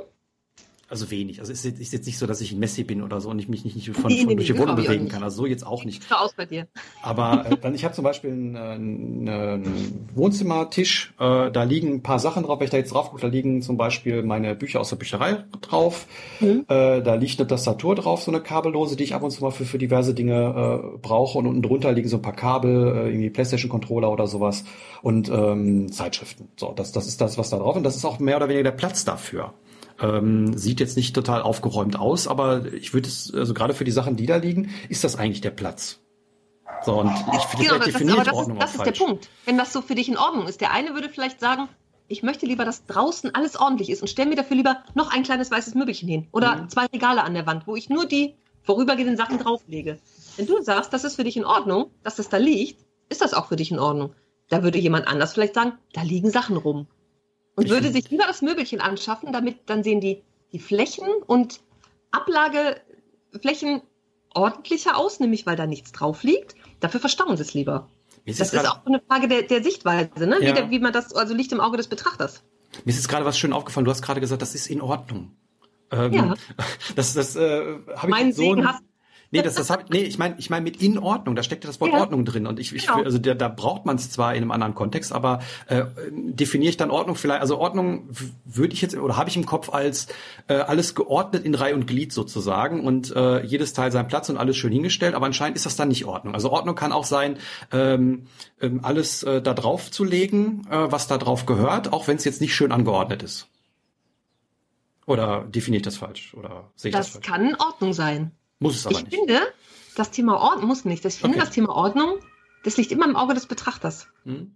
also wenig. Also es ist jetzt nicht so, dass ich ein Messi bin oder so und ich mich nicht, nicht von, nee, von nee, durch die Wohnung bewegen kann. Also so jetzt auch nicht.
Sieht aus bei dir.
Aber äh, dann, ich habe zum Beispiel einen, einen Wohnzimmertisch, äh, da liegen ein paar Sachen drauf. Wenn ich da jetzt drauf gucke, da liegen zum Beispiel meine Bücher aus der Bücherei drauf. Mhm. Äh, da liegt eine Tastatur drauf, so eine kabellose, die ich ab und zu mal für, für diverse Dinge äh, brauche. Und unten drunter liegen so ein paar Kabel, äh, irgendwie Playstation-Controller oder sowas und ähm, Zeitschriften. So, das, das ist das, was da drauf. Und das ist auch mehr oder weniger der Platz dafür. Ähm, sieht jetzt nicht total aufgeräumt aus, aber ich würde es, also gerade für die Sachen, die da liegen, ist das eigentlich der Platz. So, und ich finde
genau, das, definiert das, aber das Ordnung ist, das ist falsch. der Punkt. Wenn das so für dich in Ordnung ist. Der eine würde vielleicht sagen, ich möchte lieber, dass draußen alles ordentlich ist und stelle mir dafür lieber noch ein kleines weißes Möbelchen hin oder mhm. zwei Regale an der Wand, wo ich nur die vorübergehenden Sachen drauflege. Wenn du sagst, das ist für dich in Ordnung, dass das da liegt, ist das auch für dich in Ordnung. Da würde jemand anders vielleicht sagen, da liegen Sachen rum und würde sich lieber das Möbelchen anschaffen, damit dann sehen die, die Flächen und Ablageflächen ordentlicher aus, nämlich weil da nichts drauf liegt. Dafür verstauen sie es lieber. Das ist, ist auch eine Frage der, der Sichtweise, ne? Ja. Wie, der, wie man das, also liegt im Auge des Betrachters.
Mir ist jetzt gerade was schön aufgefallen. Du hast gerade gesagt, das ist in Ordnung. Ähm, ja. Das, das äh, habe ich mein so Segen hast Nee, das, das hab, nee, ich meine, ich meine mit in Ordnung, da steckt ja das Wort ja. Ordnung drin. Und ich, ich genau. also da, da braucht man es zwar in einem anderen Kontext, aber äh, definiere ich dann Ordnung vielleicht, also Ordnung würde ich jetzt oder habe ich im Kopf als äh, alles geordnet in Reihe und Glied sozusagen und äh, jedes Teil seinen Platz und alles schön hingestellt, aber anscheinend ist das dann nicht Ordnung. Also Ordnung kann auch sein, ähm, ähm, alles äh, da drauf zu legen, äh, was da drauf gehört, auch wenn es jetzt nicht schön angeordnet ist. Oder definiere ich das falsch? Oder sehe ich das,
das
falsch?
Das kann Ordnung sein.
Muss es aber
ich
nicht.
Ich finde, das Thema Ordnung muss nicht. Ich finde, okay. das Thema Ordnung, das liegt immer im Auge des Betrachters. Hm.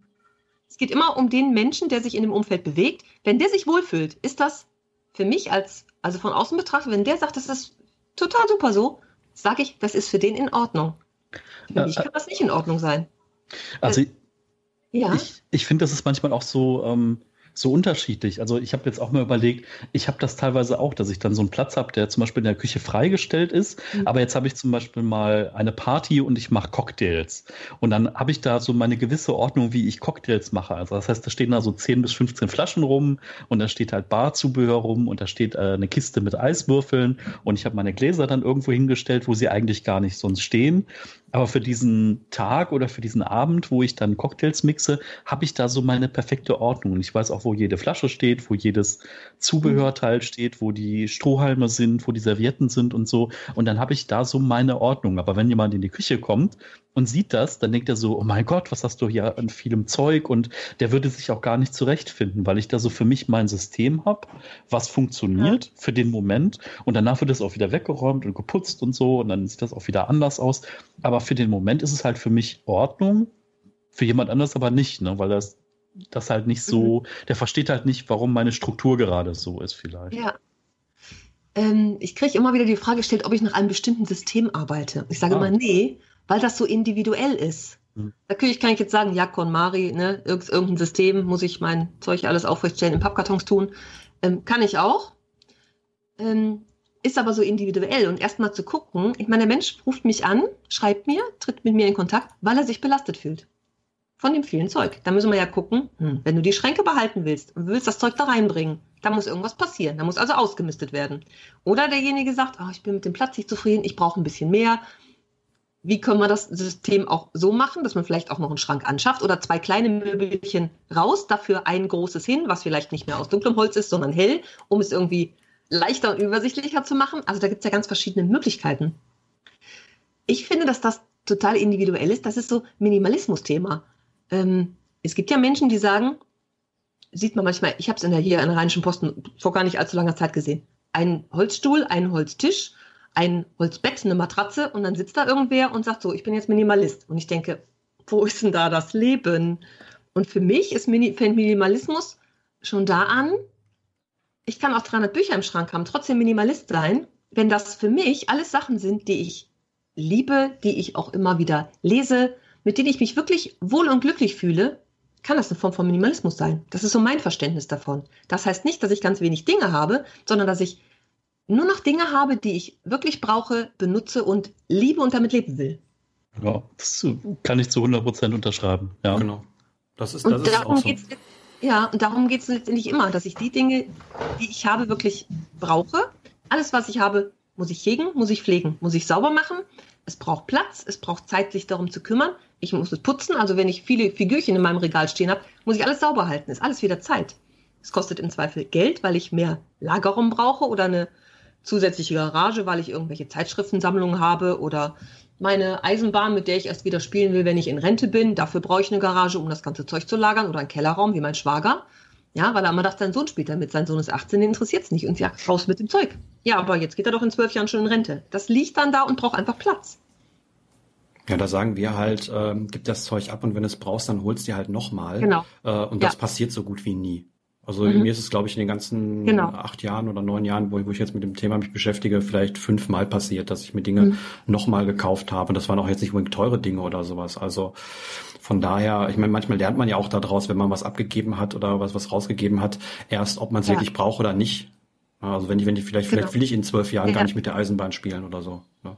Es geht immer um den Menschen, der sich in dem Umfeld bewegt. Wenn der sich wohlfühlt, ist das für mich als, also von außen betrachtet, wenn der sagt, das ist total super so, sage ich, das ist für den in Ordnung. Für äh, mich kann das nicht in Ordnung sein.
Also, das, ja. ich, ich finde, das ist manchmal auch so, ähm, so unterschiedlich. Also ich habe jetzt auch mal überlegt, ich habe das teilweise auch, dass ich dann so einen Platz habe, der zum Beispiel in der Küche freigestellt ist. Mhm. Aber jetzt habe ich zum Beispiel mal eine Party und ich mache Cocktails. Und dann habe ich da so meine gewisse Ordnung, wie ich Cocktails mache. Also das heißt, da stehen da so 10 bis 15 Flaschen rum und da steht halt Barzubehör rum und da steht äh, eine Kiste mit Eiswürfeln und ich habe meine Gläser dann irgendwo hingestellt, wo sie eigentlich gar nicht sonst stehen. Aber für diesen Tag oder für diesen Abend, wo ich dann Cocktails mixe, habe ich da so meine perfekte Ordnung. Und ich weiß auch, wo jede Flasche steht, wo jedes Zubehörteil steht, wo die Strohhalme sind, wo die Servietten sind und so. Und dann habe ich da so meine Ordnung. Aber wenn jemand in die Küche kommt und sieht das, dann denkt er so, oh mein Gott, was hast du hier an vielem Zeug? Und der würde sich auch gar nicht zurechtfinden, weil ich da so für mich mein System habe, was funktioniert ja. für den Moment. Und danach wird es auch wieder weggeräumt und geputzt und so. Und dann sieht das auch wieder anders aus. Aber für den Moment ist es halt für mich Ordnung, für jemand anders aber nicht, ne? weil das, das halt nicht so, mhm. der versteht halt nicht, warum meine Struktur gerade so ist vielleicht.
Ja. ähm, ich kriege immer wieder die Frage gestellt, ob ich nach einem bestimmten System arbeite. Ich sage ah. immer, nee, weil das so individuell ist. Hm. Natürlich kann ich jetzt sagen, ja, KonMari, ne, irgendein System, muss ich mein Zeug alles aufrechtstellen, in Pappkartons tun. Ähm, kann ich auch. Ähm, ist aber so individuell. Und erstmal zu gucken, ich meine, der Mensch ruft mich an, schreibt mir, tritt mit mir in Kontakt, weil er sich belastet fühlt. Von dem vielen Zeug. Da müssen wir ja gucken, hm, wenn du die Schränke behalten willst und willst das Zeug da reinbringen, da muss irgendwas passieren. Da muss also ausgemistet werden. Oder derjenige sagt, oh, ich bin mit dem Platz nicht zufrieden, ich brauche ein bisschen mehr. Wie können wir das System auch so machen, dass man vielleicht auch noch einen Schrank anschafft oder zwei kleine Möbelchen raus, dafür ein großes hin, was vielleicht nicht mehr aus dunklem Holz ist, sondern hell, um es irgendwie leichter und übersichtlicher zu machen. Also da gibt es ja ganz verschiedene Möglichkeiten. Ich finde, dass das total individuell ist. Das ist so Minimalismus-Thema. Ähm, es gibt ja Menschen, die sagen, sieht man manchmal, ich habe es in der hier in der Rheinischen Posten vor gar nicht allzu langer Zeit gesehen. Ein Holzstuhl, ein Holztisch, ein Holzbett, eine Matratze und dann sitzt da irgendwer und sagt so, ich bin jetzt Minimalist. Und ich denke, wo ist denn da das Leben? Und für mich ist Mini fängt Minimalismus schon da an. Ich kann auch 300 Bücher im Schrank haben, trotzdem Minimalist sein, wenn das für mich alles Sachen sind, die ich liebe, die ich auch immer wieder lese, mit denen ich mich wirklich wohl und glücklich fühle, kann das eine Form von Minimalismus sein. Das ist so mein Verständnis davon. Das heißt nicht, dass ich ganz wenig Dinge habe, sondern dass ich nur noch Dinge habe, die ich wirklich brauche, benutze und liebe und damit leben will.
Ja, das kann ich zu 100 Prozent unterschreiben. Ja,
genau. Das ist,
das
und
ist darum auch so. Geht's, ja, und darum geht es letztendlich immer, dass ich die Dinge, die ich habe, wirklich brauche. Alles, was ich habe, muss ich hegen, muss ich pflegen, muss ich sauber machen. Es braucht Platz, es braucht Zeit, sich darum zu kümmern. Ich muss es putzen. Also wenn ich viele Figürchen in meinem Regal stehen habe, muss ich alles sauber halten. Ist alles wieder Zeit. Es kostet im Zweifel Geld, weil ich mehr Lagerraum brauche oder eine zusätzliche Garage, weil ich irgendwelche Zeitschriftensammlungen habe oder meine Eisenbahn, mit der ich erst wieder spielen will, wenn ich in Rente bin. Dafür brauche ich eine Garage, um das ganze Zeug zu lagern oder einen Kellerraum, wie mein Schwager. Ja, weil er immer dachte, sein Sohn spielt damit. Sein Sohn ist 18, den interessiert es nicht und ja, raus mit dem Zeug. Ja, aber jetzt geht er doch in zwölf Jahren schon in Rente. Das liegt dann da und braucht einfach Platz.
Ja, da sagen wir halt, ähm, gib das Zeug ab und wenn es brauchst, dann holst du dir halt nochmal.
Genau.
Äh, und das ja. passiert so gut wie nie. Also mhm. mir ist es, glaube ich, in den ganzen genau. acht Jahren oder neun Jahren, wo, wo, ich jetzt mit dem Thema mich beschäftige, vielleicht fünfmal passiert, dass ich mir Dinge mhm. nochmal gekauft habe. Und das waren auch jetzt nicht unbedingt teure Dinge oder sowas. Also von daher, ich meine, manchmal lernt man ja auch daraus, wenn man was abgegeben hat oder was, was rausgegeben hat, erst, ob man es ja. wirklich braucht oder nicht. Also wenn ich, wenn ich vielleicht, genau. vielleicht will ich in zwölf Jahren ja. gar nicht mit der Eisenbahn spielen oder so. Ja.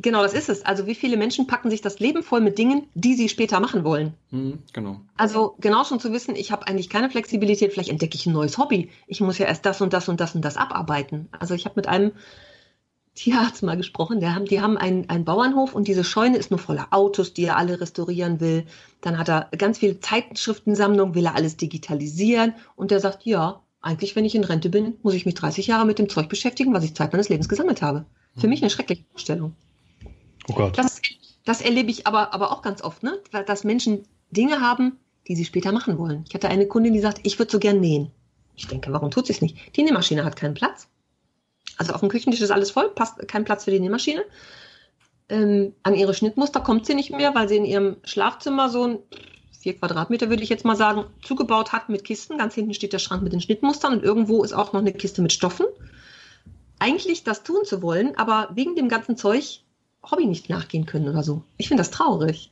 Genau, das ist es. Also wie viele Menschen packen sich das Leben voll mit Dingen, die sie später machen wollen.
Mhm, genau.
Also genau schon zu wissen, ich habe eigentlich keine Flexibilität, vielleicht entdecke ich ein neues Hobby. Ich muss ja erst das und das und das und das abarbeiten. Also ich habe mit einem Tierarzt mal gesprochen, der haben, die haben einen, einen Bauernhof und diese Scheune ist nur voller Autos, die er alle restaurieren will. Dann hat er ganz viele Zeitschriftensammlungen, will er alles digitalisieren und der sagt, ja, eigentlich, wenn ich in Rente bin, muss ich mich 30 Jahre mit dem Zeug beschäftigen, was ich Zeit meines Lebens gesammelt habe. Für mhm. mich eine schreckliche Vorstellung. Oh Gott. Das, das erlebe ich aber, aber auch ganz oft, ne? dass Menschen Dinge haben, die sie später machen wollen. Ich hatte eine Kundin, die sagt, ich würde so gern nähen. Ich denke, warum tut sie es nicht? Die Nähmaschine hat keinen Platz. Also auf dem Küchentisch ist alles voll, passt kein Platz für die Nähmaschine. Ähm, an ihre Schnittmuster kommt sie nicht mehr, weil sie in ihrem Schlafzimmer so ein vier Quadratmeter, würde ich jetzt mal sagen, zugebaut hat mit Kisten. Ganz hinten steht der Schrank mit den Schnittmustern und irgendwo ist auch noch eine Kiste mit Stoffen. Eigentlich das tun zu wollen, aber wegen dem ganzen Zeug Hobby nicht nachgehen können oder so. Ich finde das traurig.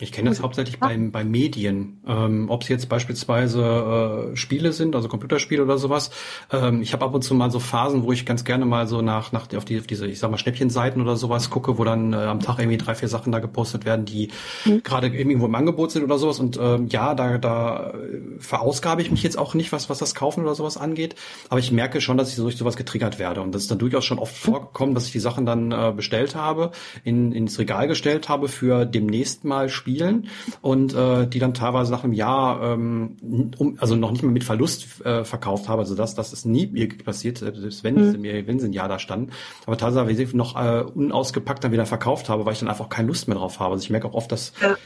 Ich kenne das hauptsächlich bei, bei Medien, ähm, ob es jetzt beispielsweise äh, Spiele sind, also Computerspiele oder sowas. Ähm, ich habe ab und zu mal so Phasen, wo ich ganz gerne mal so nach, nach auf, die, auf diese, ich sag mal, Schnäppchenseiten oder sowas gucke, wo dann äh, am Tag irgendwie drei, vier Sachen da gepostet werden, die mhm. gerade irgendwo im Angebot sind oder sowas. Und ähm, ja, da, da verausgabe ich mich jetzt auch nicht, was, was das Kaufen oder sowas angeht. Aber ich merke schon, dass ich durch sowas getriggert werde. Und das ist dann durchaus schon oft mhm. vorgekommen, dass ich die Sachen dann äh, bestellt habe, in, ins Regal gestellt habe für demnächst mal spielen und äh, die dann teilweise nach einem Jahr, ähm, um, also noch nicht mal mit Verlust äh, verkauft habe. Also das, das ist nie passiert, selbst wenn, mhm. sie mir, wenn sie ein Jahr da standen. Aber teilweise noch äh, unausgepackt dann wieder verkauft habe, weil ich dann einfach keine Lust mehr drauf habe. Also ich merke auch oft, dass ja.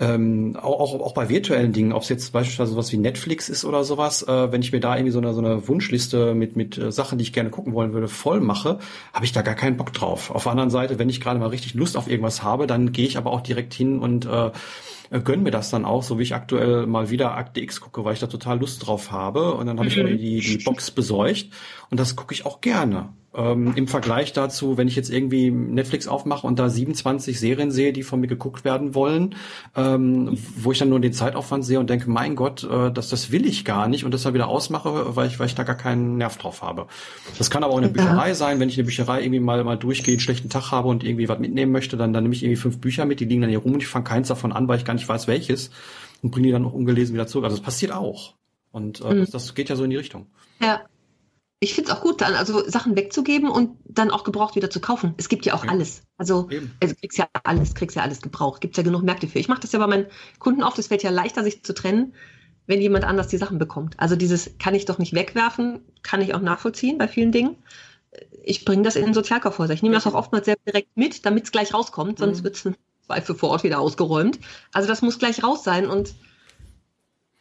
Ähm, auch, auch, auch bei virtuellen Dingen, ob es jetzt beispielsweise sowas wie Netflix ist oder sowas, äh, wenn ich mir da irgendwie so eine, so eine Wunschliste mit, mit äh, Sachen, die ich gerne gucken wollen würde, voll mache, habe ich da gar keinen Bock drauf. Auf der anderen Seite, wenn ich gerade mal richtig Lust auf irgendwas habe, dann gehe ich aber auch direkt hin und äh, äh, gönn mir das dann auch, so wie ich aktuell mal wieder Akte X gucke, weil ich da total Lust drauf habe. Und dann habe ich mir die, die Box besorgt und das gucke ich auch gerne. Ähm, Im Vergleich dazu, wenn ich jetzt irgendwie Netflix aufmache und da 27 Serien sehe, die von mir geguckt werden wollen, ähm, wo ich dann nur den Zeitaufwand sehe und denke, mein Gott, äh, das, das will ich gar nicht und das dann wieder ausmache, weil ich, weil ich da gar keinen Nerv drauf habe. Das kann aber auch eine Bücherei ja. sein, wenn ich eine Bücherei irgendwie mal, mal durchgehe, einen schlechten Tag habe und irgendwie was mitnehmen möchte, dann, dann nehme ich irgendwie fünf Bücher mit, die liegen dann hier rum und ich fange keins davon an, weil ich gar nicht weiß, welches und bringe die dann noch ungelesen wieder zurück. Also das passiert auch. Und äh, mhm. das, das geht ja so in die Richtung.
Ja, ich finde es auch gut, dann also Sachen wegzugeben und dann auch gebraucht wieder zu kaufen. Es gibt ja auch ja. alles. Also, also kriegst ja alles, kriegst ja alles gebraucht. Gibt ja genug Märkte für. Ich mache das ja bei meinen Kunden oft. Es fällt ja leichter, sich zu trennen, wenn jemand anders die Sachen bekommt. Also dieses kann ich doch nicht wegwerfen, kann ich auch nachvollziehen bei vielen Dingen. Ich bringe das in den Sozialkaufhäuser. Ich nehme das auch oftmals sehr direkt mit, damit es gleich rauskommt, sonst mhm. wird es Zweifel vor Ort wieder ausgeräumt. Also das muss gleich raus sein und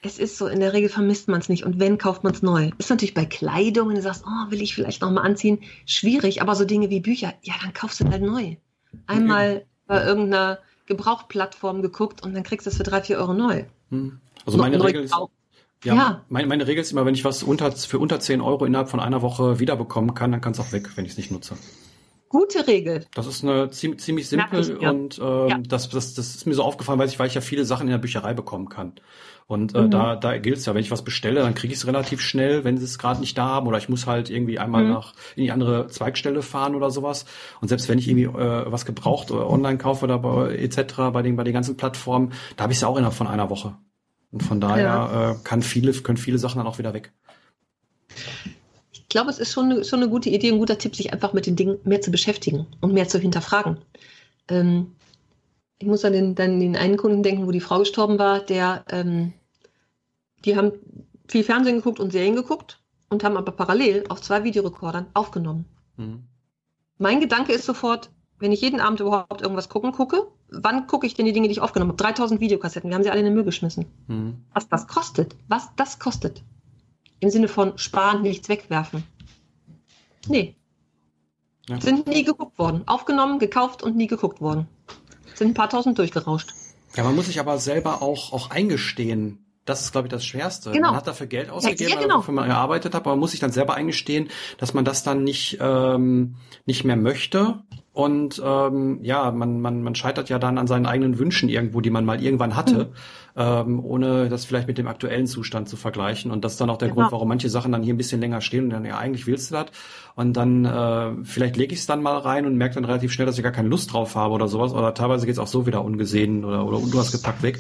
es ist so, in der Regel vermisst man es nicht. Und wenn, kauft man es neu. Ist natürlich bei Kleidung, wenn du sagst, oh, will ich vielleicht nochmal anziehen, schwierig. Aber so Dinge wie Bücher, ja, dann kaufst du halt neu. Einmal okay. bei irgendeiner Gebrauchplattform geguckt und dann kriegst du es für drei, vier Euro neu.
Hm. Also meine neu Regel ist, ja, ja. Meine, meine Regel ist immer, wenn ich was unter, für unter zehn Euro innerhalb von einer Woche wiederbekommen kann, dann kann es auch weg, wenn ich es nicht nutze.
Gute Regel.
Das ist eine ziemlich, ziemlich simpel ich, ja. und ähm, ja. das, das, das ist mir so aufgefallen, weil ich, weil ich ja viele Sachen in der Bücherei bekommen kann. Und äh, mhm. da, da gilt es ja, wenn ich was bestelle, dann kriege ich es relativ schnell, wenn sie es gerade nicht da haben. Oder ich muss halt irgendwie einmal mhm. nach in die andere Zweigstelle fahren oder sowas. Und selbst wenn ich irgendwie äh, was gebraucht oder online kaufe oder bei, etc. bei den, bei den ganzen Plattformen, da habe ich es ja auch innerhalb von einer Woche. Und von daher ja. äh, kann viele, können viele Sachen dann auch wieder weg.
Ich glaube, es ist schon eine, schon eine gute Idee, ein guter Tipp, sich einfach mit den Dingen mehr zu beschäftigen und mehr zu hinterfragen. Ähm, ich muss an den, dann den einen Kunden denken, wo die Frau gestorben war, der, ähm, die haben viel Fernsehen geguckt und Serien geguckt und haben aber parallel auf zwei Videorekordern aufgenommen. Mhm. Mein Gedanke ist sofort, wenn ich jeden Abend überhaupt irgendwas gucken gucke, wann gucke ich denn die Dinge, die ich aufgenommen habe? 3000 Videokassetten, wir haben sie alle in den Müll geschmissen. Mhm. Was das kostet, was das kostet. Im Sinne von sparen, nichts wegwerfen. Nee. Ja. Sind nie geguckt worden. Aufgenommen, gekauft und nie geguckt worden sind ein paar tausend durchgerauscht.
Ja, man muss sich aber selber auch, auch eingestehen, das ist, glaube ich, das Schwerste. Genau. Man hat dafür Geld ausgegeben, ja, genau. wofür man gearbeitet hat, aber man muss sich dann selber eingestehen, dass man das dann nicht, ähm, nicht mehr möchte. Und ähm, ja, man, man, man scheitert ja dann an seinen eigenen Wünschen irgendwo, die man mal irgendwann hatte. Mhm ähm, ohne das vielleicht mit dem aktuellen Zustand zu vergleichen. Und das ist dann auch der genau. Grund, warum manche Sachen dann hier ein bisschen länger stehen und dann, ja, eigentlich willst du das. Und dann äh, vielleicht lege ich es dann mal rein und merke dann relativ schnell, dass ich gar keine Lust drauf habe oder sowas. Oder teilweise geht es auch so wieder ungesehen oder, oder du hast gepackt weg.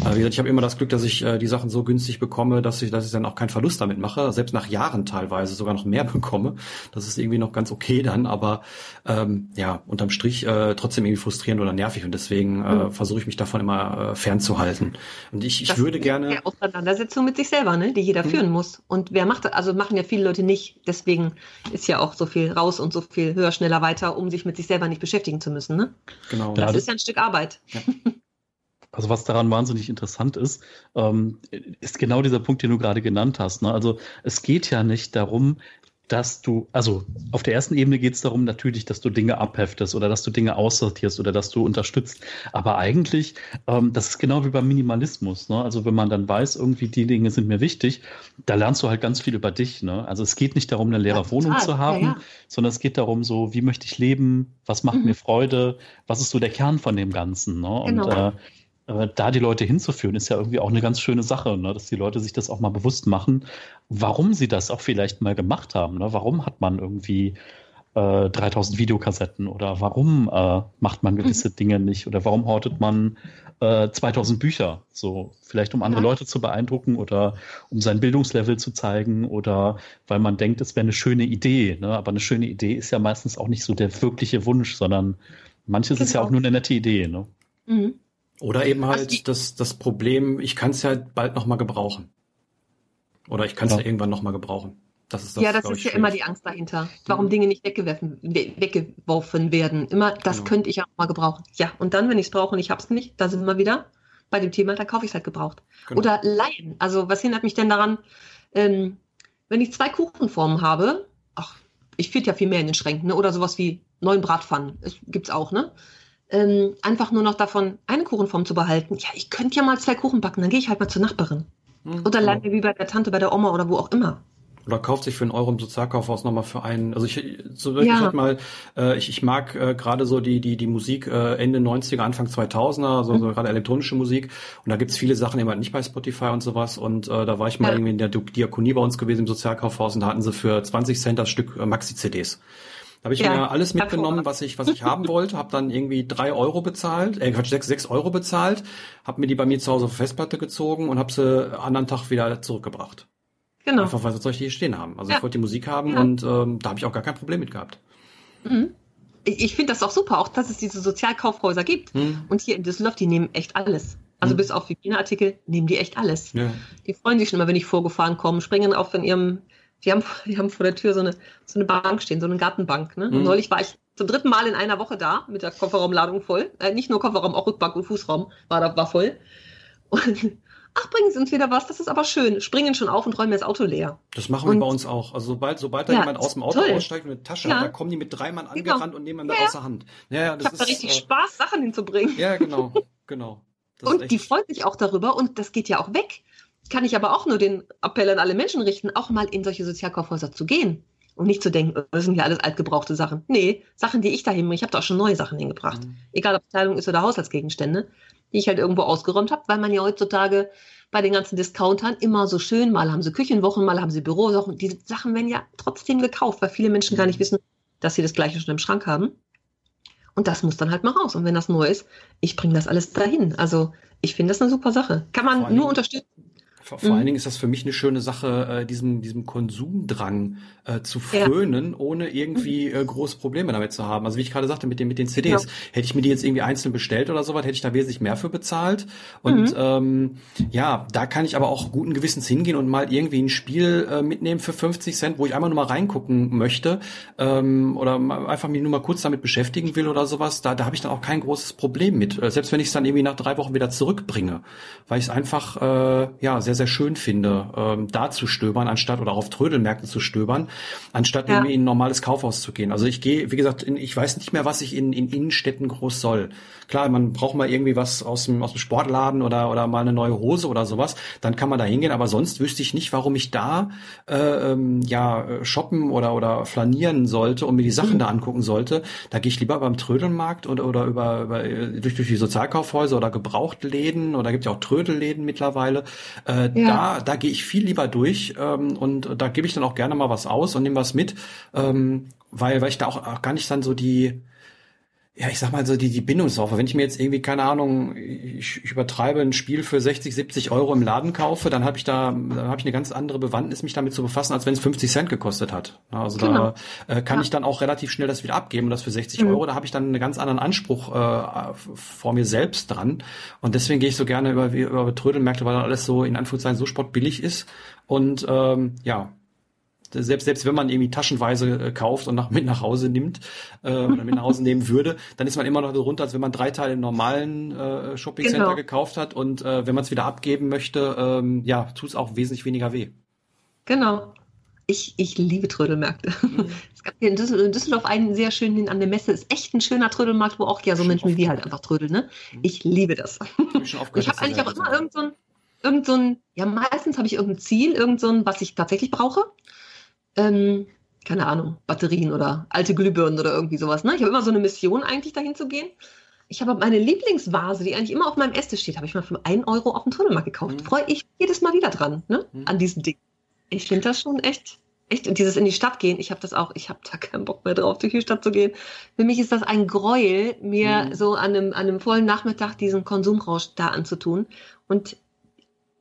Äh, wie gesagt, ich habe immer das Glück, dass ich äh, die Sachen so günstig bekomme, dass ich, dass ich dann auch keinen Verlust damit mache. Selbst nach Jahren teilweise sogar noch mehr bekomme. Das ist irgendwie noch ganz okay dann, aber ähm, ja, unterm Strich äh, trotzdem irgendwie frustrierend oder nervig und deswegen äh, mhm. versuche ich mich davon immer äh, fernzuhalten. Und ich, ich würde gerne.
Eine Auseinandersetzung mit sich selber, ne? die jeder mhm. führen muss. Und wer macht das? Also machen ja viele Leute nicht. Deswegen ist ja auch so viel raus und so viel höher, schneller, weiter, um sich mit sich selber nicht beschäftigen zu müssen. Ne?
Genau.
Das, ja, das ist ja ein Stück Arbeit. Ja.
Also was daran wahnsinnig interessant ist, ähm, ist genau dieser Punkt, den du gerade genannt hast. Ne? Also es geht ja nicht darum, dass du, also auf der ersten Ebene geht es darum natürlich, dass du Dinge abheftest oder dass du Dinge aussortierst oder dass du unterstützt. Aber eigentlich, ähm, das ist genau wie beim Minimalismus. Ne? Also wenn man dann weiß, irgendwie die Dinge sind mir wichtig, da lernst du halt ganz viel über dich. Ne? Also es geht nicht darum, eine leere ja, Wohnung zu haben, ja, ja. sondern es geht darum, so wie möchte ich leben, was macht mhm. mir Freude, was ist so der Kern von dem Ganzen. Ne? Genau. Und äh, äh, da die Leute hinzuführen, ist ja irgendwie auch eine ganz schöne Sache, ne? dass die Leute sich das auch mal bewusst machen, warum sie das auch vielleicht mal gemacht haben. Ne? Warum hat man irgendwie äh, 3000 Videokassetten oder warum äh, macht man gewisse mhm. Dinge nicht oder warum hortet man äh, 2000 Bücher? So vielleicht um andere ja. Leute zu beeindrucken oder um sein Bildungslevel zu zeigen oder weil man denkt, es wäre eine schöne Idee. Ne? Aber eine schöne Idee ist ja meistens auch nicht so der wirkliche Wunsch, sondern manches genau. ist ja auch nur eine nette Idee. Ne? Mhm.
Oder eben halt das, das Problem, ich kann es ja bald nochmal gebrauchen. Oder ich kann es ja. ja. irgendwann nochmal gebrauchen.
Das ist das, ja, das ist ja immer die Angst dahinter. Warum mhm. Dinge nicht weggeworfen, weggeworfen werden. Immer, das genau. könnte ich auch mal gebrauchen. Ja, und dann, wenn ich es brauche und ich habe es nicht, da sind wir wieder. bei dem Thema, dann kaufe ich es halt gebraucht. Genau. Oder leihen. Also was hindert mich denn daran, ähm, wenn ich zwei Kuchenformen habe, ach, ich finde ja viel mehr in den Schränken, ne? oder sowas wie neun Bratpfannen, gibt es auch, ne? Ähm, einfach nur noch davon eine Kuchenform zu behalten. Ja, ich könnte ja mal zwei Kuchen backen, dann gehe ich halt mal zur Nachbarin. Mhm, oder genau. wie bei der Tante, bei der Oma oder wo auch immer.
Oder kauft sich für einen Euro im Sozialkaufhaus nochmal für einen. Also ich so wirklich ja. halt mal, äh, ich, ich mag äh, gerade so die, die, die Musik äh, Ende 90er, Anfang 2000er, also mhm. so gerade elektronische Musik. Und da gibt's viele Sachen, die man nicht bei Spotify und sowas. Und äh, da war ich mal ja. irgendwie in der Diakonie bei uns gewesen im Sozialkaufhaus und da hatten sie für 20 Cent das Stück äh, Maxi-CDs. Da habe ich ja, mir alles mitgenommen, was ich, was ich haben wollte, habe dann irgendwie drei Euro bezahlt, äh, Quatsch, sechs, sechs Euro bezahlt, habe mir die bei mir zu Hause auf Festplatte gezogen und habe sie anderen Tag wieder zurückgebracht. Genau. Einfach weil soll ich die hier stehen haben. Also ja. ich wollte die Musik haben ja. und ähm, da habe ich auch gar kein Problem mit gehabt.
Mhm. Ich, finde das auch super, auch dass es diese Sozialkaufhäuser gibt. Mhm. Und hier in Düsseldorf, die nehmen echt alles. Also mhm. bis auf Hygieneartikel nehmen die echt alles. Ja. Die freuen sich schon immer, wenn ich vorgefahren komme, springen auf in ihrem die haben, die haben vor der Tür so eine, so eine Bank stehen, so eine Gartenbank. Ne? Mhm. Und neulich war ich zum dritten Mal in einer Woche da mit der Kofferraumladung voll. Äh, nicht nur Kofferraum, auch Rückbank und Fußraum war, da, war voll. Und ach, bringen Sie uns wieder was, das ist aber schön. Springen schon auf und räumen mir das Auto leer.
Das machen und, wir bei uns auch. Also sobald, sobald da ja, jemand aus dem Auto toll. aussteigt und eine Tasche ja. hat, da kommen die mit drei Mann genau. angerannt genau. und nehmen dann ja, aus der Hand.
Ja, ja, das ich habe da richtig äh, Spaß, Sachen hinzubringen.
Ja, genau, genau.
Das und die freut sich auch darüber und das geht ja auch weg kann ich aber auch nur den Appell an alle Menschen richten, auch mal in solche Sozialkaufhäuser zu gehen. Und nicht zu denken, oh, das sind ja alles altgebrauchte Sachen. Nee, Sachen, die ich da hinbringe. Ich habe da auch schon neue Sachen hingebracht. Mhm. Egal ob Kleidung ist oder Haushaltsgegenstände, die ich halt irgendwo ausgeräumt habe, weil man ja heutzutage bei den ganzen Discountern immer so schön, mal haben sie Küchenwochen, mal haben sie Bürowochen. Diese Sachen werden ja trotzdem gekauft, weil viele Menschen gar nicht mhm. wissen, dass sie das gleiche schon im Schrank haben. Und das muss dann halt mal raus. Und wenn das neu ist, ich bringe das alles dahin. Also ich finde das eine super Sache. Kann man nur unterstützen.
Vor, vor mhm. allen Dingen ist das für mich eine schöne Sache, äh, diesem, diesem Konsumdrang äh, zu frönen, ja. ohne irgendwie äh, große Probleme damit zu haben. Also wie ich gerade sagte, mit den, mit den CDs, ja. hätte ich mir die jetzt irgendwie einzeln bestellt oder sowas, hätte ich da wesentlich mehr für bezahlt. Und mhm. ähm, ja, da kann ich aber auch guten Gewissens hingehen und mal irgendwie ein Spiel äh, mitnehmen für 50 Cent, wo ich einmal nur mal reingucken möchte ähm, oder einfach mich nur mal kurz damit beschäftigen will oder sowas. Da, da habe ich dann auch kein großes Problem mit. Äh, selbst wenn ich es dann irgendwie nach drei Wochen wieder zurückbringe, weil ich es einfach äh, ja sehr, sehr schön finde, ähm, da zu stöbern, anstatt oder auf Trödelmärkten zu stöbern, anstatt ja. in ein normales Kaufhaus zu gehen. Also ich gehe, wie gesagt, in, ich weiß nicht mehr, was ich in, in Innenstädten groß soll. Klar, man braucht mal irgendwie was aus dem, aus dem Sportladen oder, oder mal eine neue Hose oder sowas, dann kann man da hingehen, aber sonst wüsste ich nicht, warum ich da äh, ähm, ja shoppen oder, oder flanieren sollte und mir die Sachen mhm. da angucken sollte. Da gehe ich lieber beim Trödelmarkt oder, oder über, über durch, durch die Sozialkaufhäuser oder Gebrauchtläden oder gibt ja auch Trödelläden mittlerweile. Äh, ja. Da, da gehe ich viel lieber durch ähm, und da gebe ich dann auch gerne mal was aus und nehme was mit, ähm, weil, weil ich da auch, auch gar nicht dann so die ja, ich sag mal so die, die Bindungsoffer. Wenn ich mir jetzt irgendwie, keine Ahnung, ich, ich übertreibe ein Spiel für 60, 70 Euro im Laden kaufe, dann habe ich da, dann habe ich eine ganz andere Bewandtnis, mich damit zu befassen, als wenn es 50 Cent gekostet hat. Also genau. da äh, kann ja. ich dann auch relativ schnell das wieder abgeben und das für 60 mhm. Euro, da habe ich dann einen ganz anderen Anspruch äh, vor mir selbst dran. Und deswegen gehe ich so gerne über, über Trödelmärkte, weil dann alles so in Anführungszeichen so sportbillig ist. Und ähm, ja, selbst, selbst wenn man irgendwie taschenweise äh, kauft und nach, mit nach Hause nimmt äh, oder mit nach Hause nehmen würde, dann ist man immer noch darunter, als wenn man drei Teile im normalen äh, Shopping Center genau. gekauft hat und äh, wenn man es wieder abgeben möchte, ähm, ja, tut es auch wesentlich weniger weh.
Genau. Ich, ich liebe Trödelmärkte. Mhm. Es gab hier in Düsseldorf einen sehr schönen an der Messe. Ist echt ein schöner Trödelmarkt, wo auch ja so Menschen wie wir halt einfach trödeln. Ne? Mhm. Ich liebe das. Ich, ich habe eigentlich auch immer irgend so ein, irgend so ein, ja meistens habe ich irgendein Ziel, irgend so ein, was ich tatsächlich brauche ähm, keine Ahnung, Batterien oder alte Glühbirnen oder irgendwie sowas. Ne? Ich habe immer so eine Mission eigentlich dahin zu gehen. Ich habe meine Lieblingsvase, die eigentlich immer auf meinem Esstisch steht, habe ich mal für einen Euro auf dem Tunnelmarkt gekauft. Mhm. Freue ich jedes Mal wieder dran, ne? Mhm. an diesem Ding. Ich finde das schon echt, echt, und dieses in die Stadt gehen, ich habe das auch, ich habe da keinen Bock mehr drauf, durch die Stadt zu gehen. Für mich ist das ein Gräuel, mir mhm. so an einem, an einem vollen Nachmittag diesen Konsumrausch da anzutun. Und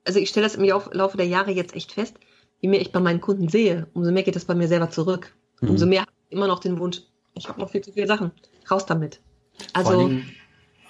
also ich stelle das im Laufe der Jahre jetzt echt fest, je mehr ich bei meinen Kunden sehe, umso mehr geht das bei mir selber zurück. Mhm. Umso mehr habe ich immer noch den Wunsch, ich habe noch viel zu viele Sachen. Raus damit. Also.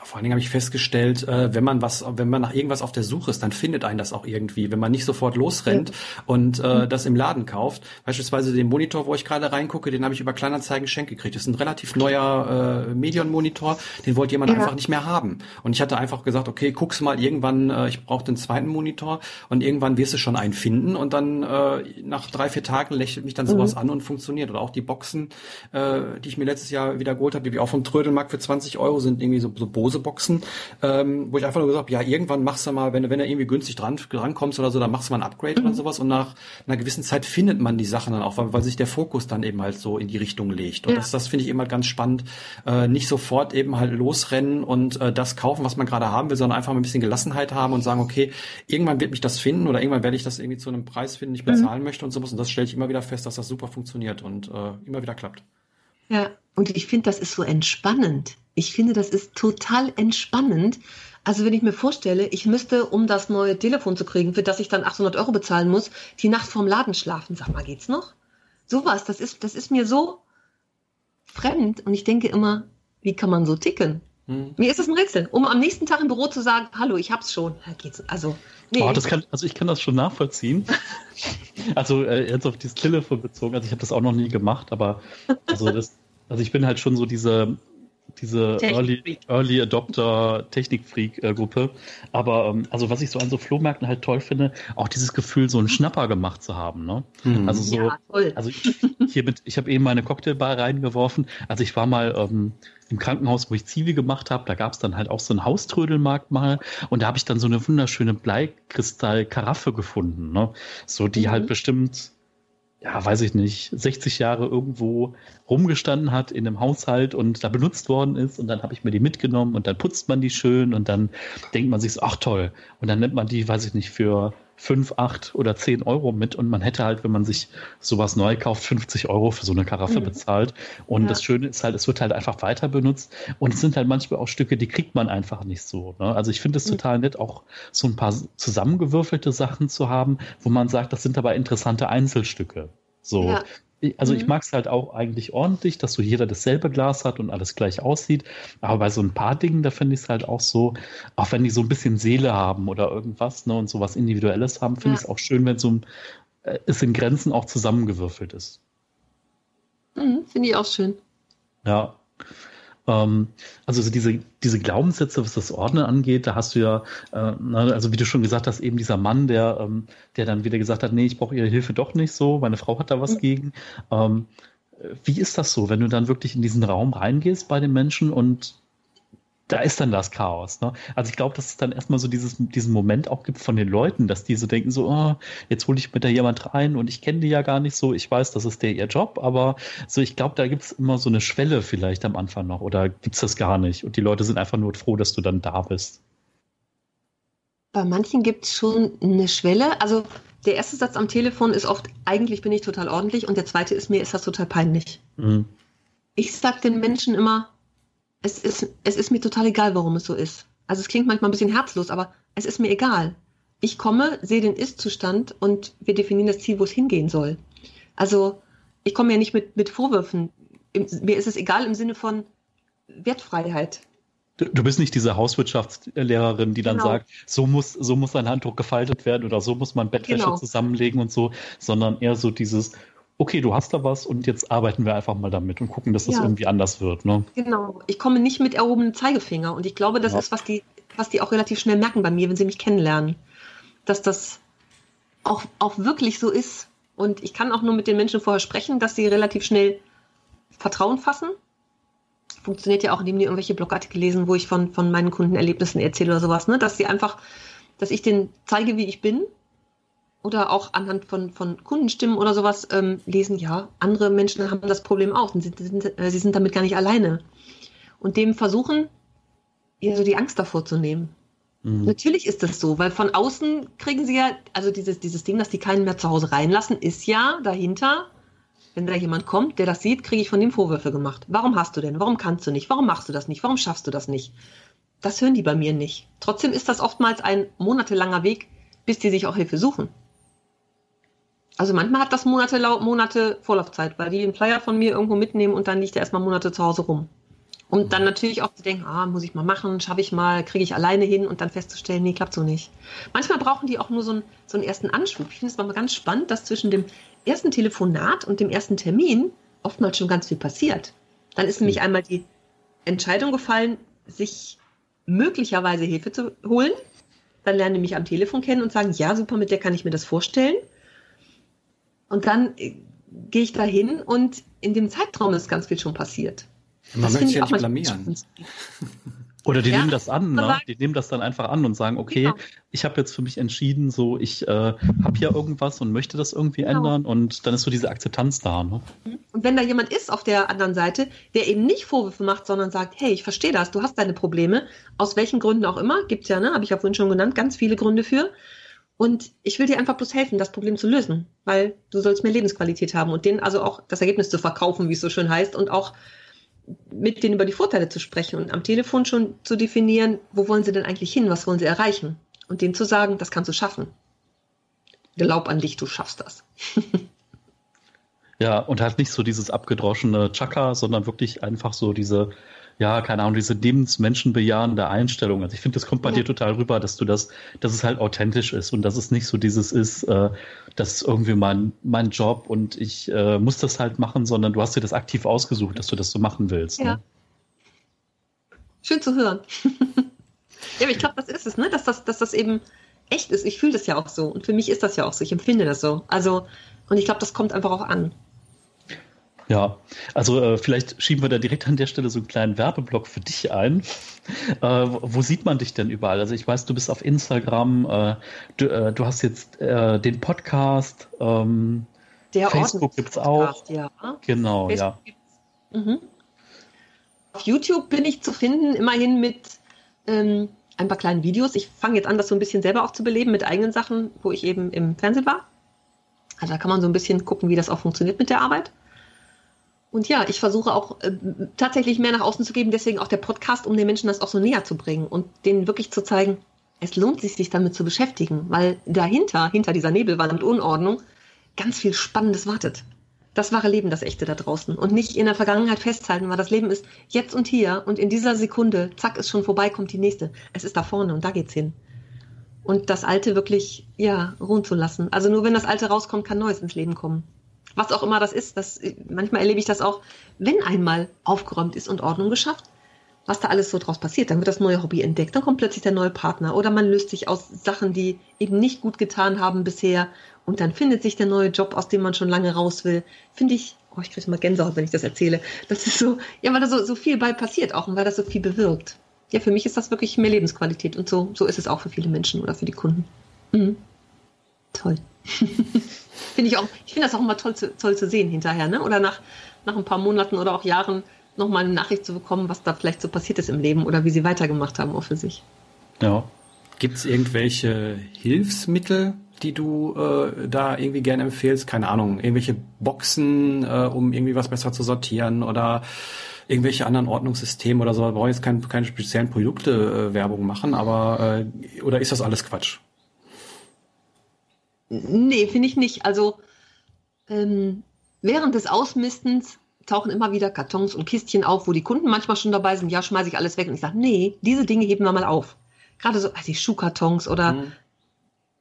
Vor allen Dingen habe ich festgestellt, äh, wenn man was, wenn man nach irgendwas auf der Suche ist, dann findet einen das auch irgendwie. Wenn man nicht sofort losrennt ja. und äh, mhm. das im Laden kauft. Beispielsweise den Monitor, wo ich gerade reingucke, den habe ich über Kleinanzeigen geschenkt gekriegt. Das ist ein relativ neuer äh, Medion-Monitor, den wollte jemand ja. einfach nicht mehr haben. Und ich hatte einfach gesagt, okay, guck's mal irgendwann, äh, ich brauche den zweiten Monitor und irgendwann wirst du schon einen finden und dann äh, nach drei, vier Tagen lächelt mich dann sowas mhm. an und funktioniert. Oder auch die Boxen, äh, die ich mir letztes Jahr wieder geholt habe, die auch vom Trödelmarkt für 20 Euro sind, irgendwie so, so Bose-Boxen, ähm, wo ich einfach nur gesagt habe, ja, irgendwann machst du mal, wenn du, wenn du irgendwie günstig dran, dran kommst oder so, dann machst du mal ein Upgrade mhm. oder sowas und nach einer gewissen Zeit findet man die Sachen dann auch, weil, weil sich der Fokus dann eben halt so in die Richtung legt. Und ja. das, das finde ich immer ganz spannend. Äh, nicht sofort eben halt losrennen und äh, das kaufen, was man gerade haben will, sondern einfach mal ein bisschen Gelassenheit haben und sagen, okay, irgendwann wird mich das finden oder irgendwann werde ich das irgendwie zu einem Preis finden, den ich bezahlen mhm. möchte und sowas. Und das stelle ich immer wieder fest, dass das super funktioniert und äh, immer wieder klappt.
Ja, und ich finde, das ist so entspannend. Ich finde, das ist total entspannend. Also wenn ich mir vorstelle, ich müsste, um das neue Telefon zu kriegen, für das ich dann 800 Euro bezahlen muss, die Nacht vorm Laden schlafen. Sag mal, geht's noch? Sowas, das ist, das ist mir so fremd. Und ich denke immer, wie kann man so ticken? Hm. Mir ist das ein Rätsel. Um am nächsten Tag im Büro zu sagen, hallo, ich hab's schon. Geht's, also,
nee. Oh, das kann, also ich kann das schon nachvollziehen. also äh, jetzt auf dieses Telefon bezogen. Also ich habe das auch noch nie gemacht, aber also das, also ich bin halt schon so diese diese Early, Early Adopter Technik-Freak-Gruppe. Aber ähm, also was ich so an so Flohmärkten halt toll finde, auch dieses Gefühl, so einen Schnapper gemacht zu haben. Ne? Mhm. Also so, ja, toll. also ich, hier mit, ich habe eben meine Cocktailbar reingeworfen. Also ich war mal ähm, im Krankenhaus, wo ich Zivi gemacht habe, da gab es dann halt auch so einen Hauströdelmarkt mal und da habe ich dann so eine wunderschöne Bleikristall-Karaffe gefunden, ne? So die mhm. halt bestimmt ja, weiß ich nicht, 60 Jahre irgendwo rumgestanden hat in einem Haushalt und da benutzt worden ist und dann habe ich mir die mitgenommen und dann putzt man die schön und dann denkt man sich ach toll. Und dann nimmt man die, weiß ich nicht, für fünf, acht oder zehn Euro mit und man hätte halt, wenn man sich sowas neu kauft, 50 Euro für so eine Karaffe mhm. bezahlt. Und ja. das Schöne ist halt, es wird halt einfach weiter benutzt und es sind halt manchmal auch Stücke, die kriegt man einfach nicht so. Ne? Also ich finde es mhm. total nett, auch so ein paar zusammengewürfelte Sachen zu haben, wo man sagt, das sind aber interessante Einzelstücke. So, ja. Also mhm. ich mag es halt auch eigentlich ordentlich, dass so jeder dasselbe Glas hat und alles gleich aussieht. Aber bei so ein paar Dingen, da finde ich es halt auch so, auch wenn die so ein bisschen Seele haben oder irgendwas, ne, und so was Individuelles haben, finde ja. ich es auch schön, wenn so ein, äh, es in Grenzen auch zusammengewürfelt ist.
Mhm, finde ich auch schön.
Ja. Ähm, also so diese, diese Glaubenssätze, was das Ordnen angeht, da hast du ja, äh, also wie du schon gesagt hast, eben dieser Mann, der, ähm, der dann wieder gesagt hat, nee, ich brauche ihre Hilfe doch nicht so, meine Frau hat da was gegen. Ähm, wie ist das so, wenn du dann wirklich in diesen Raum reingehst bei den Menschen und da ist dann das Chaos. Ne? Also ich glaube, dass es dann erstmal so dieses, diesen Moment auch gibt von den Leuten, dass die so denken, so, oh, jetzt hole ich mir da jemand rein und ich kenne die ja gar nicht so, ich weiß, das ist der ihr Job, aber so, ich glaube, da gibt es immer so eine Schwelle vielleicht am Anfang noch oder gibt es das gar nicht und die Leute sind einfach nur froh, dass du dann da bist.
Bei manchen gibt es schon eine Schwelle. Also der erste Satz am Telefon ist oft, eigentlich bin ich total ordentlich und der zweite ist, mir ist das total peinlich. Mhm. Ich sage den Menschen immer, es ist, es ist mir total egal, warum es so ist. Also es klingt manchmal ein bisschen herzlos, aber es ist mir egal. Ich komme, sehe den Ist-Zustand und wir definieren das Ziel, wo es hingehen soll. Also ich komme ja nicht mit, mit Vorwürfen. Mir ist es egal im Sinne von Wertfreiheit.
Du, du bist nicht diese Hauswirtschaftslehrerin, die dann genau. sagt, so muss, so muss ein Handtuch gefaltet werden oder so muss man Bettwäsche genau. zusammenlegen und so, sondern eher so dieses, okay, du hast da was und jetzt arbeiten wir einfach mal damit und gucken, dass das ja. irgendwie anders wird. Ne?
Genau. Ich komme nicht mit erhobenem Zeigefinger und ich glaube, das ja. ist, was die, was die auch relativ schnell merken bei mir, wenn sie mich kennenlernen. Dass das auch, auch wirklich so ist. Und ich kann auch nur mit den Menschen vorher sprechen, dass sie relativ schnell Vertrauen fassen. Funktioniert ja auch, indem die irgendwelche Blogartikel lesen, wo ich von, von meinen Kundenerlebnissen erzähle oder sowas, ne? Dass sie einfach, dass ich denen zeige, wie ich bin oder auch anhand von, von Kundenstimmen oder sowas ähm, lesen, ja, andere Menschen haben das Problem auch und sie sind, äh, sie sind damit gar nicht alleine. Und dem versuchen, ja, so die Angst davor zu nehmen. Mhm. Natürlich ist das so, weil von außen kriegen sie ja, also dieses, dieses Ding, dass die keinen mehr zu Hause reinlassen, ist ja dahinter, wenn da jemand kommt, der das sieht, kriege ich von dem Vorwürfe gemacht. Warum hast du denn? Warum kannst du nicht? Warum machst du das nicht? Warum schaffst du das nicht? Das hören die bei mir nicht. Trotzdem ist das oftmals ein monatelanger Weg, bis die sich auch Hilfe suchen. Also manchmal hat das Monate, Monate Vorlaufzeit, weil die einen Flyer von mir irgendwo mitnehmen und dann liegt er erstmal Monate zu Hause rum. Um dann natürlich auch zu denken, ah, muss ich mal machen, schaffe ich mal, kriege ich alleine hin und dann festzustellen, nee, klappt so nicht. Manchmal brauchen die auch nur so einen, so einen ersten Anschub. Ich finde es mal ganz spannend, dass zwischen dem ersten Telefonat und dem ersten Termin oftmals schon ganz viel passiert. Dann ist nämlich einmal die Entscheidung gefallen, sich möglicherweise Hilfe zu holen. Dann lernen die mich am Telefon kennen und sagen, ja, super, mit der kann ich mir das vorstellen. Und dann äh, gehe ich da hin und in dem Zeitraum ist ganz viel schon passiert.
Man das möchte sich ja nicht blamieren.
Oder die ja, nehmen das an, ne? die nehmen das dann einfach an und sagen, okay, genau. ich habe jetzt für mich entschieden, so ich äh, habe hier irgendwas und möchte das irgendwie genau. ändern und dann ist so diese Akzeptanz da. Ne?
Mhm. Und wenn da jemand ist auf der anderen Seite, der eben nicht Vorwürfe macht, sondern sagt, hey, ich verstehe das, du hast deine Probleme, aus welchen Gründen auch immer, gibt's ja, ne, habe ich ja vorhin schon genannt, ganz viele Gründe für. Und ich will dir einfach bloß helfen, das Problem zu lösen, weil du sollst mehr Lebensqualität haben und denen also auch das Ergebnis zu verkaufen, wie es so schön heißt, und auch mit denen über die Vorteile zu sprechen und am Telefon schon zu definieren, wo wollen sie denn eigentlich hin, was wollen sie erreichen und denen zu sagen, das kannst du schaffen. Glaub an dich, du schaffst das.
ja, und halt nicht so dieses abgedroschene Chaka, sondern wirklich einfach so diese ja, keine Ahnung, diese lebensmenschenbejahende Einstellung. Also ich finde, das kommt bei ja. dir total rüber, dass du das, dass es halt authentisch ist und dass es nicht so dieses ist, äh, das ist irgendwie mein, mein Job und ich äh, muss das halt machen, sondern du hast dir das aktiv ausgesucht, dass du das so machen willst. Ja. Ne?
Schön zu hören. ja, aber ich glaube, das ist es, ne? Dass das, dass das eben echt ist. Ich fühle das ja auch so. Und für mich ist das ja auch so. Ich empfinde das so. Also, und ich glaube, das kommt einfach auch an.
Ja, also äh, vielleicht schieben wir da direkt an der Stelle so einen kleinen Werbeblock für dich ein. Äh, wo sieht man dich denn überall? Also ich weiß, du bist auf Instagram, äh, du, äh, du, hast jetzt äh, den Podcast, ähm,
der
Facebook gibt es auch.
Ja.
Genau, Facebook
ja. Mhm. Auf YouTube bin ich zu finden, immerhin mit ähm, ein paar kleinen Videos. Ich fange jetzt an, das so ein bisschen selber auch zu beleben mit eigenen Sachen, wo ich eben im Fernsehen war. Also da kann man so ein bisschen gucken, wie das auch funktioniert mit der Arbeit. Und ja, ich versuche auch äh, tatsächlich mehr nach außen zu geben, deswegen auch der Podcast, um den Menschen das auch so näher zu bringen und denen wirklich zu zeigen, es lohnt sich, sich damit zu beschäftigen, weil dahinter, hinter dieser Nebelwand Unordnung, ganz viel Spannendes wartet. Das wahre Leben, das echte da draußen. Und nicht in der Vergangenheit festhalten, weil das Leben ist jetzt und hier und in dieser Sekunde, zack, ist schon vorbei, kommt die nächste. Es ist da vorne und da geht's hin. Und das Alte wirklich, ja, ruhen zu lassen. Also nur wenn das Alte rauskommt, kann Neues ins Leben kommen was auch immer das ist. Das, manchmal erlebe ich das auch, wenn einmal aufgeräumt ist und Ordnung geschafft, was da alles so draus passiert. Dann wird das neue Hobby entdeckt, dann kommt plötzlich der neue Partner oder man löst sich aus Sachen, die eben nicht gut getan haben bisher und dann findet sich der neue Job, aus dem man schon lange raus will. Finde ich, oh, ich kriege mal Gänsehaut, wenn ich das erzähle. Das ist so, ja, weil da so, so viel bei passiert auch und weil das so viel bewirkt. Ja, für mich ist das wirklich mehr Lebensqualität und so, so ist es auch für viele Menschen oder für die Kunden. Mhm. Toll. finde ich auch, ich finde das auch immer toll zu, toll zu sehen hinterher, ne? Oder nach, nach ein paar Monaten oder auch Jahren nochmal eine Nachricht zu bekommen, was da vielleicht so passiert ist im Leben oder wie sie weitergemacht haben, auch für sich.
Ja. Gibt es irgendwelche Hilfsmittel, die du äh, da irgendwie gerne empfehlst? Keine Ahnung, irgendwelche Boxen, äh, um irgendwie was besser zu sortieren oder irgendwelche anderen Ordnungssysteme oder so. Wir brauchen jetzt keine, keine speziellen Produkte-Werbung äh, machen, aber äh, oder ist das alles Quatsch?
Nee, finde ich nicht. Also ähm, während des Ausmistens tauchen immer wieder Kartons und Kistchen auf, wo die Kunden manchmal schon dabei sind, ja, schmeiße ich alles weg. Und ich sage, nee, diese Dinge heben wir mal auf. Gerade so, also die Schuhkartons oder mhm.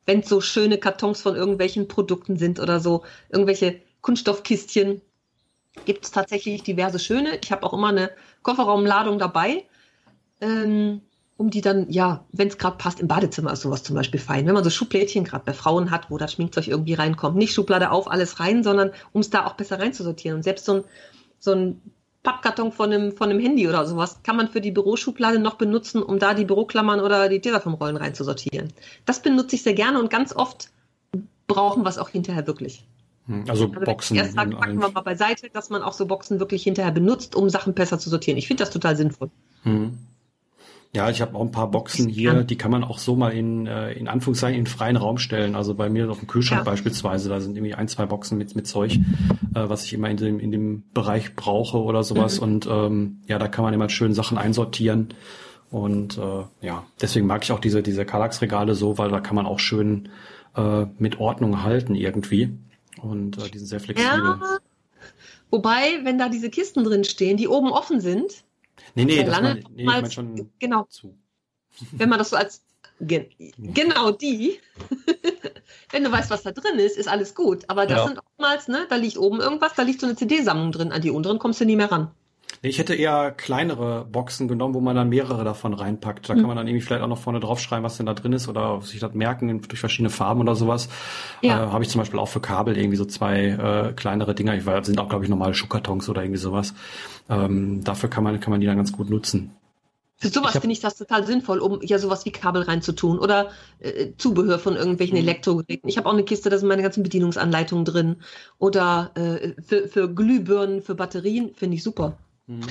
wenn es so schöne Kartons von irgendwelchen Produkten sind oder so, irgendwelche Kunststoffkistchen, gibt es tatsächlich diverse schöne. Ich habe auch immer eine Kofferraumladung dabei. Ähm, um die dann, ja, wenn es gerade passt, im Badezimmer ist sowas zum Beispiel fein. Wenn man so Schublädchen gerade bei Frauen hat, wo das Schminkzeug irgendwie reinkommt, nicht Schublade auf, alles rein, sondern um es da auch besser reinzusortieren. Und selbst so ein, so ein Pappkarton von einem, von einem Handy oder sowas kann man für die Büroschublade noch benutzen, um da die Büroklammern oder die Tesafilmrollen reinzusortieren. Das benutze ich sehr gerne und ganz oft brauchen wir es auch hinterher wirklich.
Hm, also, also Boxen.
Erst sagt, packen wir mal beiseite, dass man auch so Boxen wirklich hinterher benutzt, um Sachen besser zu sortieren. Ich finde das total sinnvoll. Hm.
Ja, ich habe auch ein paar Boxen hier, die kann man auch so mal in, äh, in Anführungszeichen in freien Raum stellen. Also bei mir auf dem Kühlschrank ja. beispielsweise, da sind irgendwie ein, zwei Boxen mit, mit Zeug, äh, was ich immer in dem, in dem Bereich brauche oder sowas. Mhm. Und ähm, ja, da kann man immer schön Sachen einsortieren. Und äh, ja, deswegen mag ich auch diese, diese Kallax-Regale so, weil da kann man auch schön äh, mit Ordnung halten irgendwie. Und äh, die sind sehr flexibel. Ja.
Wobei, wenn da diese Kisten drin stehen, die oben offen sind,
Nee, nee, das
lange
mein, nee, ich mein schon
genau.
zu.
Wenn man das so als gen, genau die, wenn du weißt, was da drin ist, ist alles gut. Aber das
Ja.
sind oftmals, ne, da liegt oben irgendwas, da liegt so eine CD-Sammlung drin. An die unteren kommst du nie mehr ran.
Nee, ich hätte eher kleinere Boxen genommen, wo man dann mehrere davon reinpackt. Da
Mhm.
kann man dann irgendwie vielleicht auch noch vorne draufschreiben, was denn da drin ist oder sich das merken durch verschiedene Farben oder sowas.
Ja.
Äh, Habe ich zum Beispiel auch für Kabel irgendwie so zwei äh, kleinere Dinger. Ich weiß, das sind auch, glaube ich, normale Schuhkartons oder irgendwie sowas. Ähm, dafür kann man, kann man die dann ganz gut nutzen.
Für sowas finde ich das total sinnvoll, um ja sowas wie Kabel reinzutun oder äh, Zubehör von irgendwelchen
Mhm.
Elektrogeräten. Ich habe auch eine Kiste, da sind meine ganzen Bedienungsanleitungen drin. Oder äh, für, für Glühbirnen, für Batterien, finde ich super.
Mhm.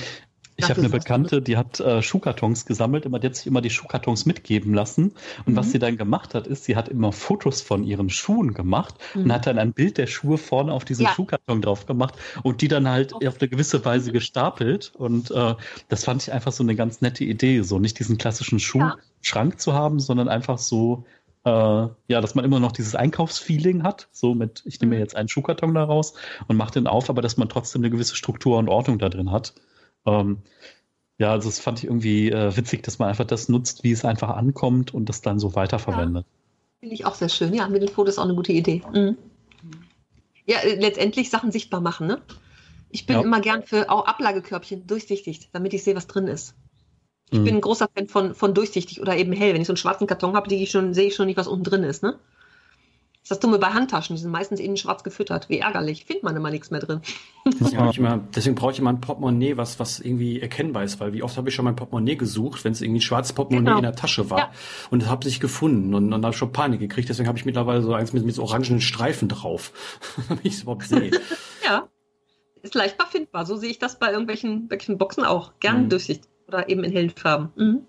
Ich habe eine Bekannte, die hat äh, Schuhkartons gesammelt, immer, die hat sich immer die Schuhkartons mitgeben lassen. Und was
Mhm.
sie dann gemacht hat, ist, sie hat immer Fotos von ihren Schuhen gemacht
Mhm.
und hat dann ein Bild der Schuhe vorne auf diesen
Ja.
Schuhkarton drauf gemacht und die dann halt
Oh.
auf eine gewisse Weise gestapelt. Und äh, das fand ich einfach so eine ganz nette Idee, so nicht diesen klassischen Schuhschrank zu haben, sondern einfach so, äh, ja, dass man immer noch dieses Einkaufsfeeling hat, so mit, ich nehme mir
Mhm.
jetzt einen Schuhkarton da raus und mache den auf, aber dass man trotzdem eine gewisse Struktur und Ordnung da drin hat. Ähm, ja, also das fand ich irgendwie äh, witzig, dass man einfach das nutzt, wie es einfach ankommt und das dann so weiterverwendet.
Finde ich auch sehr schön. Ja, mit den Fotos auch eine gute Idee. Mhm. Ja, äh, letztendlich Sachen sichtbar machen, ne? Ich bin
Ja.
immer gern für auch Ablagekörbchen durchsichtig, damit ich sehe, was drin ist. Ich
Mhm.
bin ein großer Fan von, von durchsichtig oder eben hell. Wenn ich so einen schwarzen Karton habe, ich schon, sehe ich schon nicht, was unten drin ist, ne? Das ist das Dumme bei Handtaschen, die sind meistens innen schwarz gefüttert. Wie ärgerlich, findet man immer nichts mehr drin.
Deswegen, ich immer, deswegen brauche ich immer ein Portemonnaie, was, was irgendwie erkennbar ist, weil wie oft habe ich schon mein Portemonnaie gesucht, wenn es irgendwie ein schwarzes Portemonnaie
Genau.
in der Tasche war
Ja.
und habe sich gefunden und, und habe schon Panik gekriegt. Deswegen habe ich mittlerweile so eins mit, mit so orangenen Streifen drauf, damit ich es überhaupt sehe.
Ja, ist leichtbar findbar. So sehe ich das bei irgendwelchen, irgendwelchen Boxen auch. Gern
Mhm.
durchsichtig oder eben in hellen Farben. Mhm.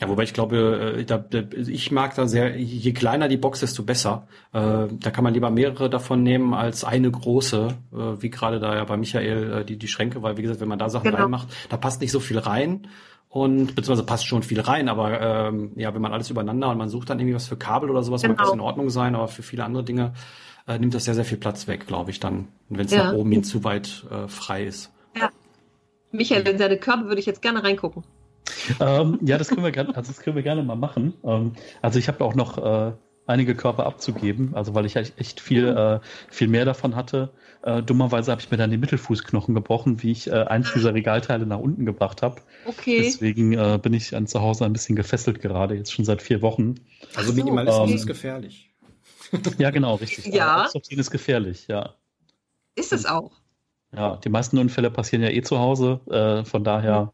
Ja, wobei ich glaube, äh, da, da, ich mag da sehr, je kleiner die Box, desto besser. Äh, da kann man lieber mehrere davon nehmen als eine große, äh, wie gerade da ja bei Michael äh, die, die Schränke, weil wie gesagt, wenn man da Sachen
Genau.
reinmacht, da passt nicht so viel rein. Und beziehungsweise passt schon viel rein, aber ähm, ja, wenn man alles übereinander und man sucht dann irgendwie was für Kabel oder sowas, mag
Genau.
das in Ordnung sein, aber für viele andere Dinge äh, nimmt das sehr, sehr viel Platz weg, glaube ich, dann, wenn es
Ja.
nach oben hin zu weit äh, frei ist.
Michael, in seine Körbe würde ich jetzt gerne reingucken.
ähm, ja, das können wir gerne, also das können wir gerne mal machen. Ähm, also ich habe auch noch äh, einige Körper abzugeben, also weil ich echt viel, äh, viel mehr davon hatte. Äh, dummerweise habe ich mir dann den Mittelfußknochen gebrochen, wie ich äh, eins dieser Regalteile nach unten gebracht habe.
Okay.
Deswegen äh, bin ich an zu Hause ein bisschen gefesselt gerade, jetzt schon seit vier Wochen.
Also
so,
Minimalismus
okay.
ist gefährlich.
Ja, genau, richtig.
Ja.
Aussortieren ist gefährlich, ja.
Ist es auch.
Ja, die meisten Unfälle passieren ja eh zu Hause, äh, von daher.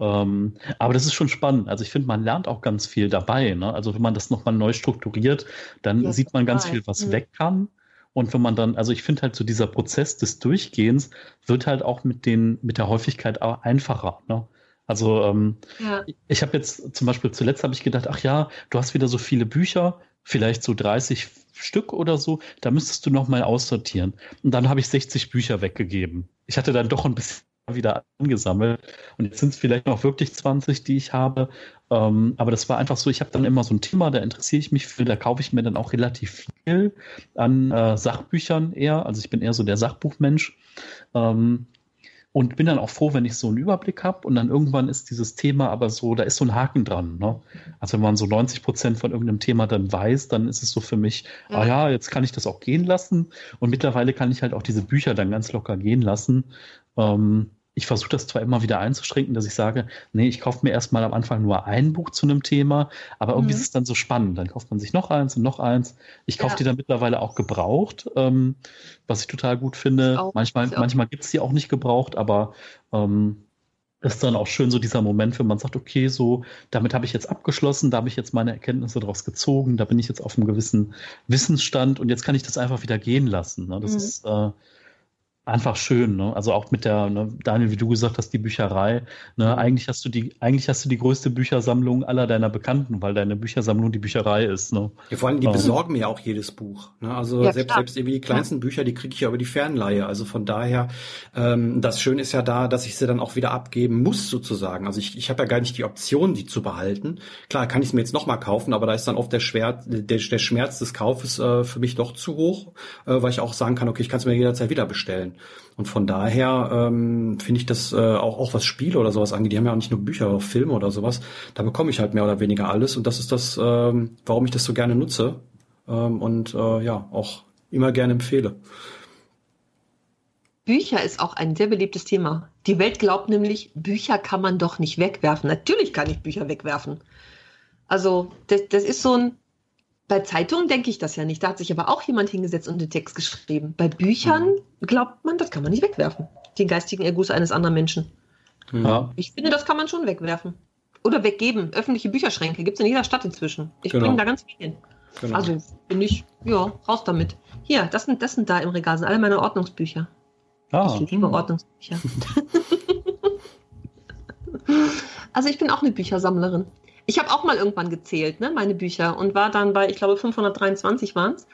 Ähm, aber das ist schon spannend. Also ich finde, man lernt auch ganz viel dabei. Ne? Also wenn man das nochmal neu strukturiert, dann
Ja,
sieht man ganz
total.
viel, was
Mhm.
weg kann. Und wenn man dann, also ich finde halt so dieser Prozess des Durchgehens wird halt auch mit den, mit der Häufigkeit auch einfacher. Ne? Also ähm,
Ja.
ich habe jetzt zum Beispiel zuletzt habe ich gedacht, ach ja, du hast wieder so viele Bücher, vielleicht so 30 Stück oder so, da müsstest du noch mal aussortieren. Und dann habe ich 60 Bücher weggegeben. Ich hatte dann doch ein bisschen wieder angesammelt und jetzt sind es vielleicht noch wirklich 20, die ich habe. Ähm, aber das war einfach so, ich habe dann immer so ein Thema, da interessiere ich mich für, da kaufe ich mir dann auch relativ viel an äh, Sachbüchern eher. Also ich bin eher so der Sachbuchmensch. Ähm, und bin dann auch froh, wenn ich so einen Überblick habe und dann irgendwann ist dieses Thema aber so, da ist so ein Haken dran. Ne? Also wenn man so 90 Prozent von irgendeinem Thema dann weiß, dann ist es so für mich,
Ja.
ah ja, jetzt kann ich das auch gehen lassen. Und mittlerweile kann ich halt auch diese Bücher dann ganz locker gehen lassen. Ähm, ich versuche das zwar immer wieder einzuschränken, dass ich sage, nee, ich kaufe mir erstmal am Anfang nur ein Buch zu einem Thema, aber irgendwie
Mhm.
ist es dann so spannend. Dann kauft man sich noch eins und noch eins. Ich kaufe
Ja.
die dann mittlerweile auch gebraucht, ähm, was ich total gut finde.
Auch.
Manchmal, manchmal gibt's die auch nicht gebraucht, aber ähm, ist dann auch schön so dieser Moment, wenn man sagt, okay, so, damit habe ich jetzt abgeschlossen, da habe ich jetzt meine Erkenntnisse daraus gezogen, da bin ich jetzt auf einem gewissen Wissensstand und jetzt kann ich das einfach wieder gehen lassen. Ne? Das
Mhm.
ist äh, einfach schön, ne? Also auch mit der, ne, Daniel, wie du gesagt hast, die Bücherei, ne,
Mhm.
eigentlich hast du die, eigentlich hast du die größte Büchersammlung aller deiner Bekannten, weil deine Büchersammlung die Bücherei ist, ne?
Ja, vor allem, die
Ähm.
besorgen mir auch jedes Buch. Ne? Also
Ja,
selbst,
klar.
selbst irgendwie die kleinsten Bücher, die kriege ich ja über die Fernleihe. Also von daher, ähm, das Schöne ist ja da, dass ich sie dann auch wieder abgeben muss, sozusagen. Also ich, ich habe ja gar nicht die Option, die zu behalten. Klar, kann ich es mir jetzt nochmal kaufen, aber da ist dann oft der, Schwer, der, der Schmerz des Kaufes äh, für mich doch zu hoch, äh, weil ich auch sagen kann, okay, ich kann es mir jederzeit wieder bestellen. Und von daher ähm, finde ich das äh, auch, auch was Spiele oder sowas angeht. Die haben ja auch nicht nur Bücher, auch Filme oder sowas. Da bekomme ich halt mehr oder weniger alles. Und das ist das, ähm, warum ich das so gerne nutze ähm, und äh, ja, auch immer gerne empfehle.
Bücher ist auch ein sehr beliebtes Thema. Die Welt glaubt nämlich, Bücher kann man doch nicht wegwerfen. Natürlich kann ich Bücher wegwerfen. Also, das, das ist so ein. Bei Zeitungen denke ich das ja nicht. Da hat sich aber auch jemand hingesetzt und den Text geschrieben. Bei Büchern mhm. glaubt man, das kann man nicht wegwerfen. Den geistigen Erguss eines anderen Menschen. Ja. Ich finde, das kann man schon wegwerfen. Oder weggeben. Öffentliche Bücherschränke gibt es in jeder Stadt inzwischen. Ich genau. bringe da ganz viel hin. Genau. Also bin ich, ja, raus damit. Hier, das sind, das sind da im Regal, sind alle meine Ordnungsbücher. Ah. Ich liebe Ordnungsbücher. also ich bin auch eine Büchersammlerin. Ich habe auch mal irgendwann gezählt, ne, meine Bücher, und war dann bei, ich glaube, 523 waren es.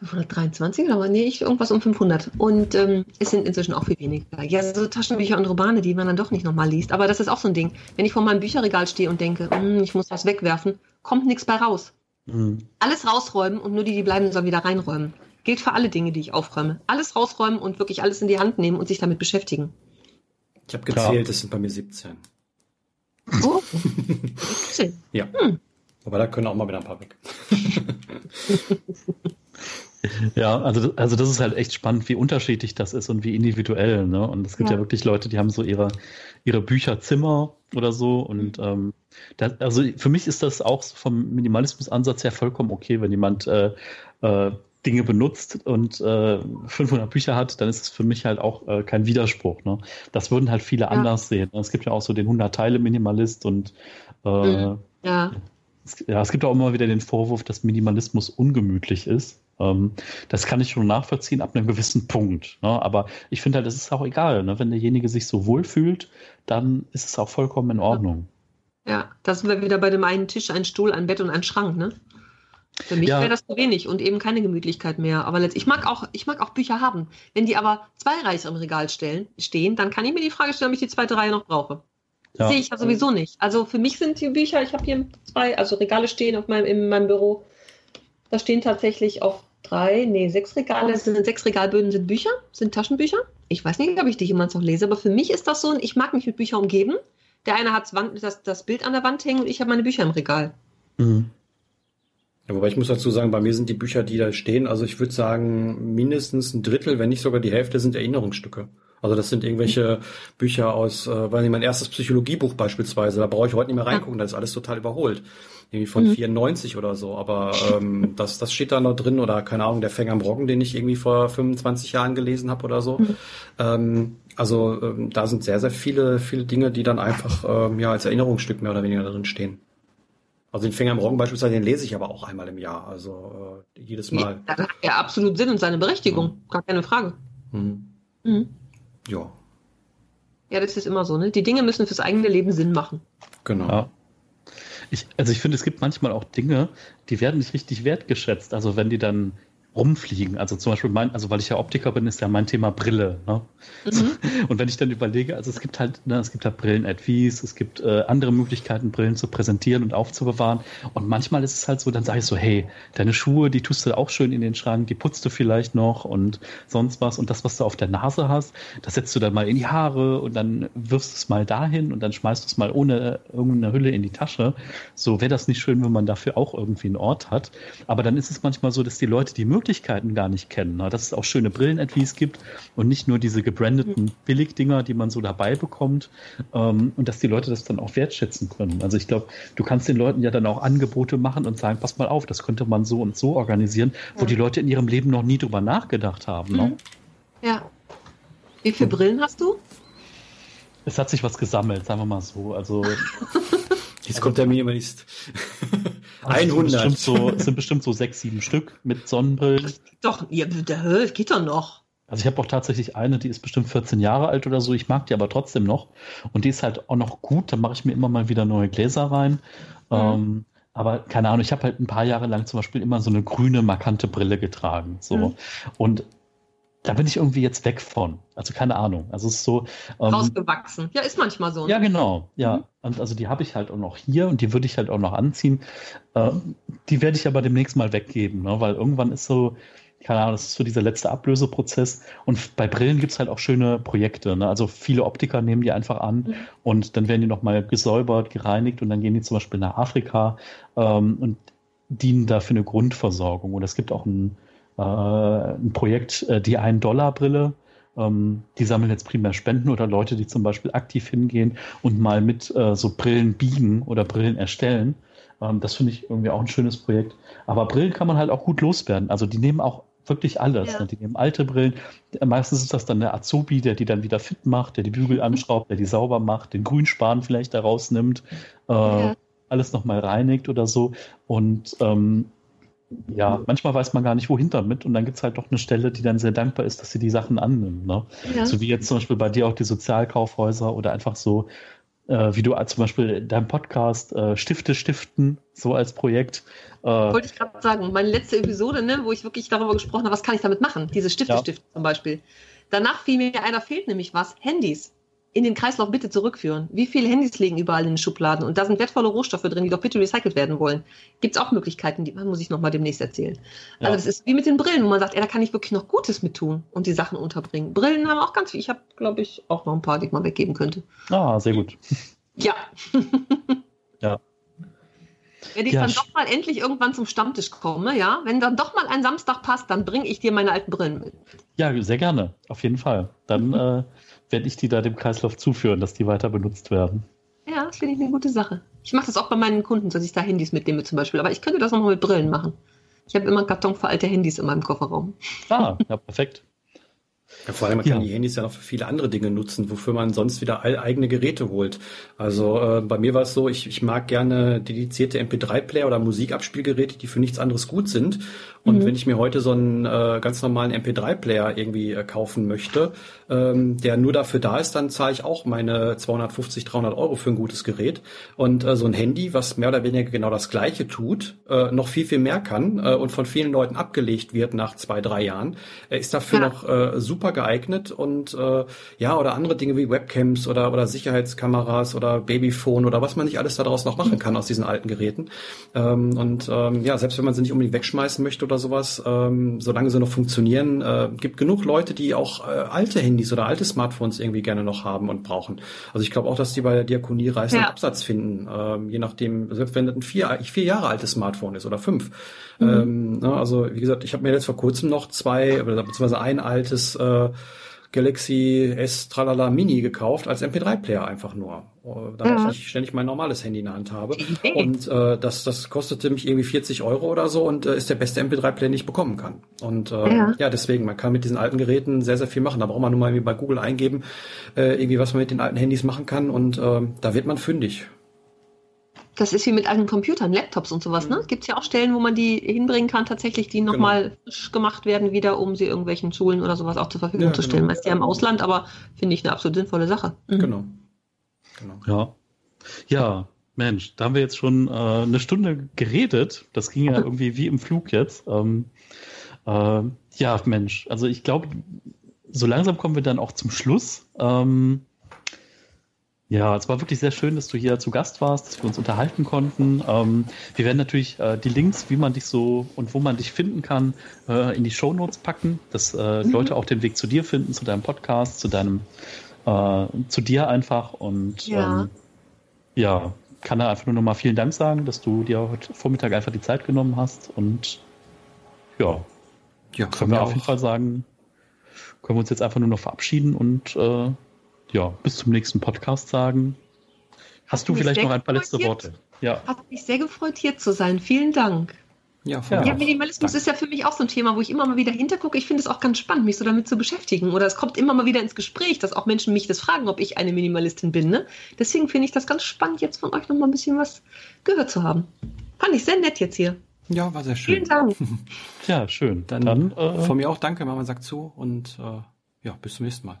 523 aber nee, ich, irgendwas um 500. Und ähm, es sind inzwischen auch viel weniger. Ja, so Taschenbücher und Romane, die man dann doch nicht nochmal liest. Aber das ist auch so ein Ding. Wenn ich vor meinem Bücherregal stehe und denke, hm, ich muss was wegwerfen, kommt nichts bei raus. Mhm. Alles rausräumen und nur die, die bleiben, sollen wieder reinräumen. Gilt für alle Dinge, die ich aufräume. Alles rausräumen und wirklich alles in die Hand nehmen und sich damit beschäftigen.
Ich habe gezählt, es sind bei mir 17.
Oh, 17.
ja. Hm. Aber da können auch mal wieder ein paar weg.
Ja, also, also das ist halt echt spannend, wie unterschiedlich das ist und wie individuell. Ne? Und es gibt ja. ja wirklich Leute, die haben so ihre, ihre Bücherzimmer oder so. Und ähm, das, also für mich ist das auch vom Minimalismus-Ansatz her vollkommen okay, wenn jemand äh, äh, Dinge benutzt und äh, 500 Bücher hat, dann ist es für mich halt auch äh, kein Widerspruch. Ne? Das würden halt viele ja. anders sehen. Es gibt ja auch so den 100-Teile-Minimalist und äh, mhm. ja. Es, ja, es gibt auch immer wieder den Vorwurf, dass Minimalismus ungemütlich ist. Ähm, das kann ich schon nachvollziehen ab einem gewissen Punkt. Ne? Aber ich finde halt, es ist auch egal. Ne? Wenn derjenige sich so wohl fühlt, dann ist es auch vollkommen in Ordnung.
Ja, da sind wir wieder bei dem einen Tisch, ein Stuhl, ein Bett und ein Schrank, ne? Für mich ja. wäre das zu wenig und eben keine Gemütlichkeit mehr. Aber ich mag auch, ich mag auch Bücher haben. Wenn die aber zweireich im Regal stellen, stehen, dann kann ich mir die Frage stellen, ob ich die zweite Reihe noch brauche. Ja. Sehe ich ja sowieso nicht. Also für mich sind die Bücher, ich habe hier zwei, also Regale stehen auf meinem, in meinem Büro. Da stehen tatsächlich auch drei, nee, sechs Regale, sind sechs Regalböden sind Bücher, sind Taschenbücher. Ich weiß nicht, ob ich die jemals noch lese, aber für mich ist das so, ich mag mich mit Büchern umgeben. Der eine hat das, das Bild an der Wand hängen und ich habe meine Bücher im Regal. Mhm.
Ja, wobei ich muss dazu sagen, bei mir sind die Bücher, die da stehen, also ich würde sagen, mindestens ein Drittel, wenn nicht sogar die Hälfte sind Erinnerungsstücke. Also das sind irgendwelche Bücher aus, äh, weil mein erstes Psychologiebuch beispielsweise, da brauche ich heute nicht mehr reingucken, das ist alles total überholt. Irgendwie von mhm. 94 oder so. Aber ähm, das, das steht da noch drin oder keine Ahnung, der Fänger am Roggen, den ich irgendwie vor 25 Jahren gelesen habe oder so. Mhm. Ähm, also ähm, da sind sehr, sehr viele, viele Dinge, die dann einfach ähm, ja als Erinnerungsstück mehr oder weniger drin stehen. Also den Fänger im Roggen beispielsweise, den lese ich aber auch einmal im Jahr. Also äh, jedes Mal.
Ja, das hat ja absolut Sinn und seine Berechtigung. Mhm. Gar keine Frage. Mhm.
Mhm. Ja.
Ja, das ist immer so, ne? Die Dinge müssen fürs eigene Leben Sinn machen.
Genau. Ja. Ich, also ich finde, es gibt manchmal auch Dinge, die werden nicht richtig wertgeschätzt. Also wenn die dann rumfliegen. Also zum Beispiel mein, also weil ich ja Optiker bin, ist ja mein Thema Brille. Ne? Mhm. Und wenn ich dann überlege, also es gibt halt, ne, es gibt halt Brillen-Advies, es gibt äh, andere Möglichkeiten, Brillen zu präsentieren und aufzubewahren. Und manchmal ist es halt so, dann sage ich so, hey, deine Schuhe, die tust du auch schön in den Schrank, die putzt du vielleicht noch und sonst was. Und das, was du auf der Nase hast, das setzt du dann mal in die Haare und dann wirfst du es mal dahin und dann schmeißt du es mal ohne irgendeine Hülle in die Tasche. So wäre das nicht schön, wenn man dafür auch irgendwie einen Ort hat. Aber dann ist es manchmal so, dass die Leute die Möglichkeit Möglichkeiten gar nicht kennen. Ne? Dass es auch schöne Brillen-Advies gibt und nicht nur diese gebrandeten mhm. Billigdinger, die man so dabei bekommt ähm, und dass die Leute das dann auch wertschätzen können. Also ich glaube, du kannst den Leuten ja dann auch Angebote machen und sagen, pass mal auf, das könnte man so und so organisieren, wo die Leute in ihrem Leben noch nie drüber nachgedacht haben. Ne? Mhm.
Ja. Wie viele Brillen hast du?
Es hat sich was gesammelt, sagen wir mal so. Also
Jetzt kommt der Minimalist.
Also 100. Sind bestimmt, so, sind bestimmt so sechs, sieben Stück mit Sonnenbrillen.
Doch, ja, der geht doch noch.
Also ich habe auch tatsächlich eine, die ist bestimmt 14 Jahre alt oder so. Ich mag die aber trotzdem noch. Und die ist halt auch noch gut. Da mache ich mir immer mal wieder neue Gläser rein. Mhm. Ähm, aber keine Ahnung, ich habe halt ein paar Jahre lang zum Beispiel immer so eine grüne, markante Brille getragen. So. Mhm. Und da bin ich irgendwie jetzt weg von. Also keine Ahnung. Also es ist so.
Ähm, Rausgewachsen. Ja, ist manchmal so.
Ne? Ja, genau. Ja. Mhm. Und also die habe ich halt auch noch hier und die würde ich halt auch noch anziehen. Äh, die werde ich aber demnächst mal weggeben, ne? weil irgendwann ist so, keine Ahnung, das ist so dieser letzte Ablöseprozess. Und bei Brillen gibt es halt auch schöne Projekte. Ne? Also viele Optiker nehmen die einfach an mhm. und dann werden die nochmal gesäubert, gereinigt und dann gehen die zum Beispiel nach Afrika ähm, und dienen dafür eine Grundversorgung. Und es gibt auch ein, ein Projekt, äh, die 1-Dollar-Brille. Ähm, die sammeln jetzt primär Spenden oder Leute, die zum Beispiel aktiv hingehen und mal mit äh, so Brillen biegen oder Brillen erstellen. Ähm, das finde ich irgendwie auch ein schönes Projekt. Aber Brillen kann man halt auch gut loswerden. Also die nehmen auch wirklich alles. Ja. Ne? Die nehmen alte Brillen. Meistens ist das dann der Azubi, der die dann wieder fit macht, der die Bügel anschraubt, der die sauber macht, den Grünspan vielleicht da rausnimmt, äh, ja. alles nochmal reinigt oder so. Und ähm, ja, manchmal weiß man gar nicht, wohin damit. Und dann gibt es halt doch eine Stelle, die dann sehr dankbar ist, dass sie die Sachen annimmt. Ne? Ja. So wie jetzt zum Beispiel bei dir auch die Sozialkaufhäuser oder einfach so, äh, wie du zum Beispiel in deinem Podcast äh, Stifte stiften, so als Projekt.
Äh, Wollte ich gerade sagen, meine letzte Episode, ne, wo ich wirklich darüber gesprochen habe, was kann ich damit machen? Diese Stifte ja. stiften zum Beispiel. Danach fiel mir einer fehlt nämlich was, Handys in den Kreislauf bitte zurückführen. Wie viele Handys liegen überall in den Schubladen? Und da sind wertvolle Rohstoffe drin, die doch bitte recycelt werden wollen. Gibt es auch Möglichkeiten, die muss ich nochmal demnächst erzählen. Ja. Also das ist wie mit den Brillen, wo man sagt, ey, da kann ich wirklich noch Gutes mit tun und die Sachen unterbringen. Brillen haben auch ganz viel. Ich habe, glaube ich, auch noch ein paar, die ich mal weggeben könnte.
Ah, sehr gut.
Ja.
ja.
Wenn ich ja, dann doch mal endlich irgendwann zum Stammtisch komme, ja, wenn dann doch mal ein Samstag passt, dann bringe ich dir meine alten Brillen mit.
Ja, sehr gerne, auf jeden Fall. Dann äh, werde ich die da dem Kreislauf zuführen, dass die weiter benutzt werden.
Ja, das finde ich eine gute Sache. Ich mache das auch bei meinen Kunden, dass ich da Handys mitnehme zum Beispiel. Aber ich könnte das auch noch mit Brillen machen. Ich habe immer einen Karton für alte Handys in meinem Kofferraum.
Ah, ja, perfekt.
Ja, vor allem, man ja. kann die Handys ja noch für viele andere Dinge nutzen, wofür man sonst wieder all eigene Geräte holt. Also äh, bei mir war es so, ich, ich mag gerne dedizierte MP3-Player oder Musikabspielgeräte, die für nichts anderes gut sind. Und mhm. wenn ich mir heute so einen äh, ganz normalen MP3-Player irgendwie äh, kaufen möchte, ähm, der nur dafür da ist, dann zahle ich auch meine 250, 300 Euro für ein gutes Gerät. Und äh, so ein Handy, was mehr oder weniger genau das Gleiche tut, äh, noch viel, viel mehr kann äh, und von vielen Leuten abgelegt wird nach zwei, drei Jahren, äh, ist dafür ja. noch äh, super geeignet. Und äh, ja, oder andere Dinge wie Webcams oder, oder Sicherheitskameras oder Babyphone oder was man nicht alles daraus noch machen kann aus diesen alten Geräten. Ähm, und ähm, ja, selbst wenn man sie nicht unbedingt wegschmeißen möchte oder sowas, ähm, solange sie noch funktionieren, äh, gibt genug Leute, die auch äh, alte Handys oder alte Smartphones irgendwie gerne noch haben und brauchen. Also ich glaube auch, dass die bei der Diakonie reißenden ja. Absatz finden, ähm, je nachdem, selbst wenn das ein vier, vier Jahre altes Smartphone ist oder fünf. Mhm. Ähm, ne, also wie gesagt, ich habe mir jetzt vor kurzem noch zwei, beziehungsweise ein altes äh, Galaxy S Tralala Mini gekauft als MP3-Player einfach nur, äh, damit ja. ich ständig mein normales Handy in der Hand habe. Und äh, das, das kostete mich irgendwie 40 Euro oder so und äh, ist der beste MP3-Player, den ich bekommen kann. Und äh, ja. ja. deswegen, man kann mit diesen alten Geräten sehr, sehr viel machen. Da braucht man nur mal irgendwie bei Google eingeben, äh, irgendwie was man mit den alten Handys machen kann und äh, da wird man fündig.
Das ist wie mit alten Computern, Laptops und sowas, ne? Mhm. Gibt es ja auch Stellen, wo man die hinbringen kann, tatsächlich, die nochmal genau. frisch gemacht werden, wieder, um sie irgendwelchen Schulen oder sowas auch zur Verfügung ja, zu stellen. Genau. Meist ja im Ausland, aber finde ich eine absolut sinnvolle Sache.
Mhm. Genau. genau. Ja. Ja, Mensch, da haben wir jetzt schon äh, eine Stunde geredet. Das ging ja irgendwie wie im Flug jetzt. Ähm, äh, ja, Mensch, also ich glaube, so langsam kommen wir dann auch zum Schluss. Ähm, ja, es war wirklich sehr schön, dass du hier zu Gast warst, dass wir uns unterhalten konnten. Ähm, wir werden natürlich äh, die Links, wie man dich so und wo man dich finden kann, äh, in die Show Notes packen, dass äh, mhm. Leute auch den Weg zu dir finden, zu deinem Podcast, zu deinem, äh, zu dir einfach. Und ja, ähm, ja kann da einfach nur nochmal vielen Dank sagen, dass du dir heute Vormittag einfach die Zeit genommen hast. Und ja, ja können wir auf jeden Fall sagen, können wir uns jetzt einfach nur noch verabschieden und äh, ja, bis zum nächsten Podcast sagen. Hast du vielleicht noch ein paar letzte Worte?
Ja. Hat mich sehr gefreut, hier zu sein. Vielen Dank. Ja, ja. ja Minimalismus Dank. ist ja für mich auch so ein Thema, wo ich immer mal wieder hintergucke. Ich finde es auch ganz spannend, mich so damit zu beschäftigen. Oder es kommt immer mal wieder ins Gespräch, dass auch Menschen mich das fragen, ob ich eine Minimalistin bin. Ne? Deswegen finde ich das ganz spannend, jetzt von euch noch mal ein bisschen was gehört zu haben. Fand ich sehr nett jetzt hier.
Ja, war sehr schön.
Vielen Dank.
ja, schön.
Dann, Dann äh, von mir auch danke, Mama sagt zu und äh, ja, bis zum nächsten Mal.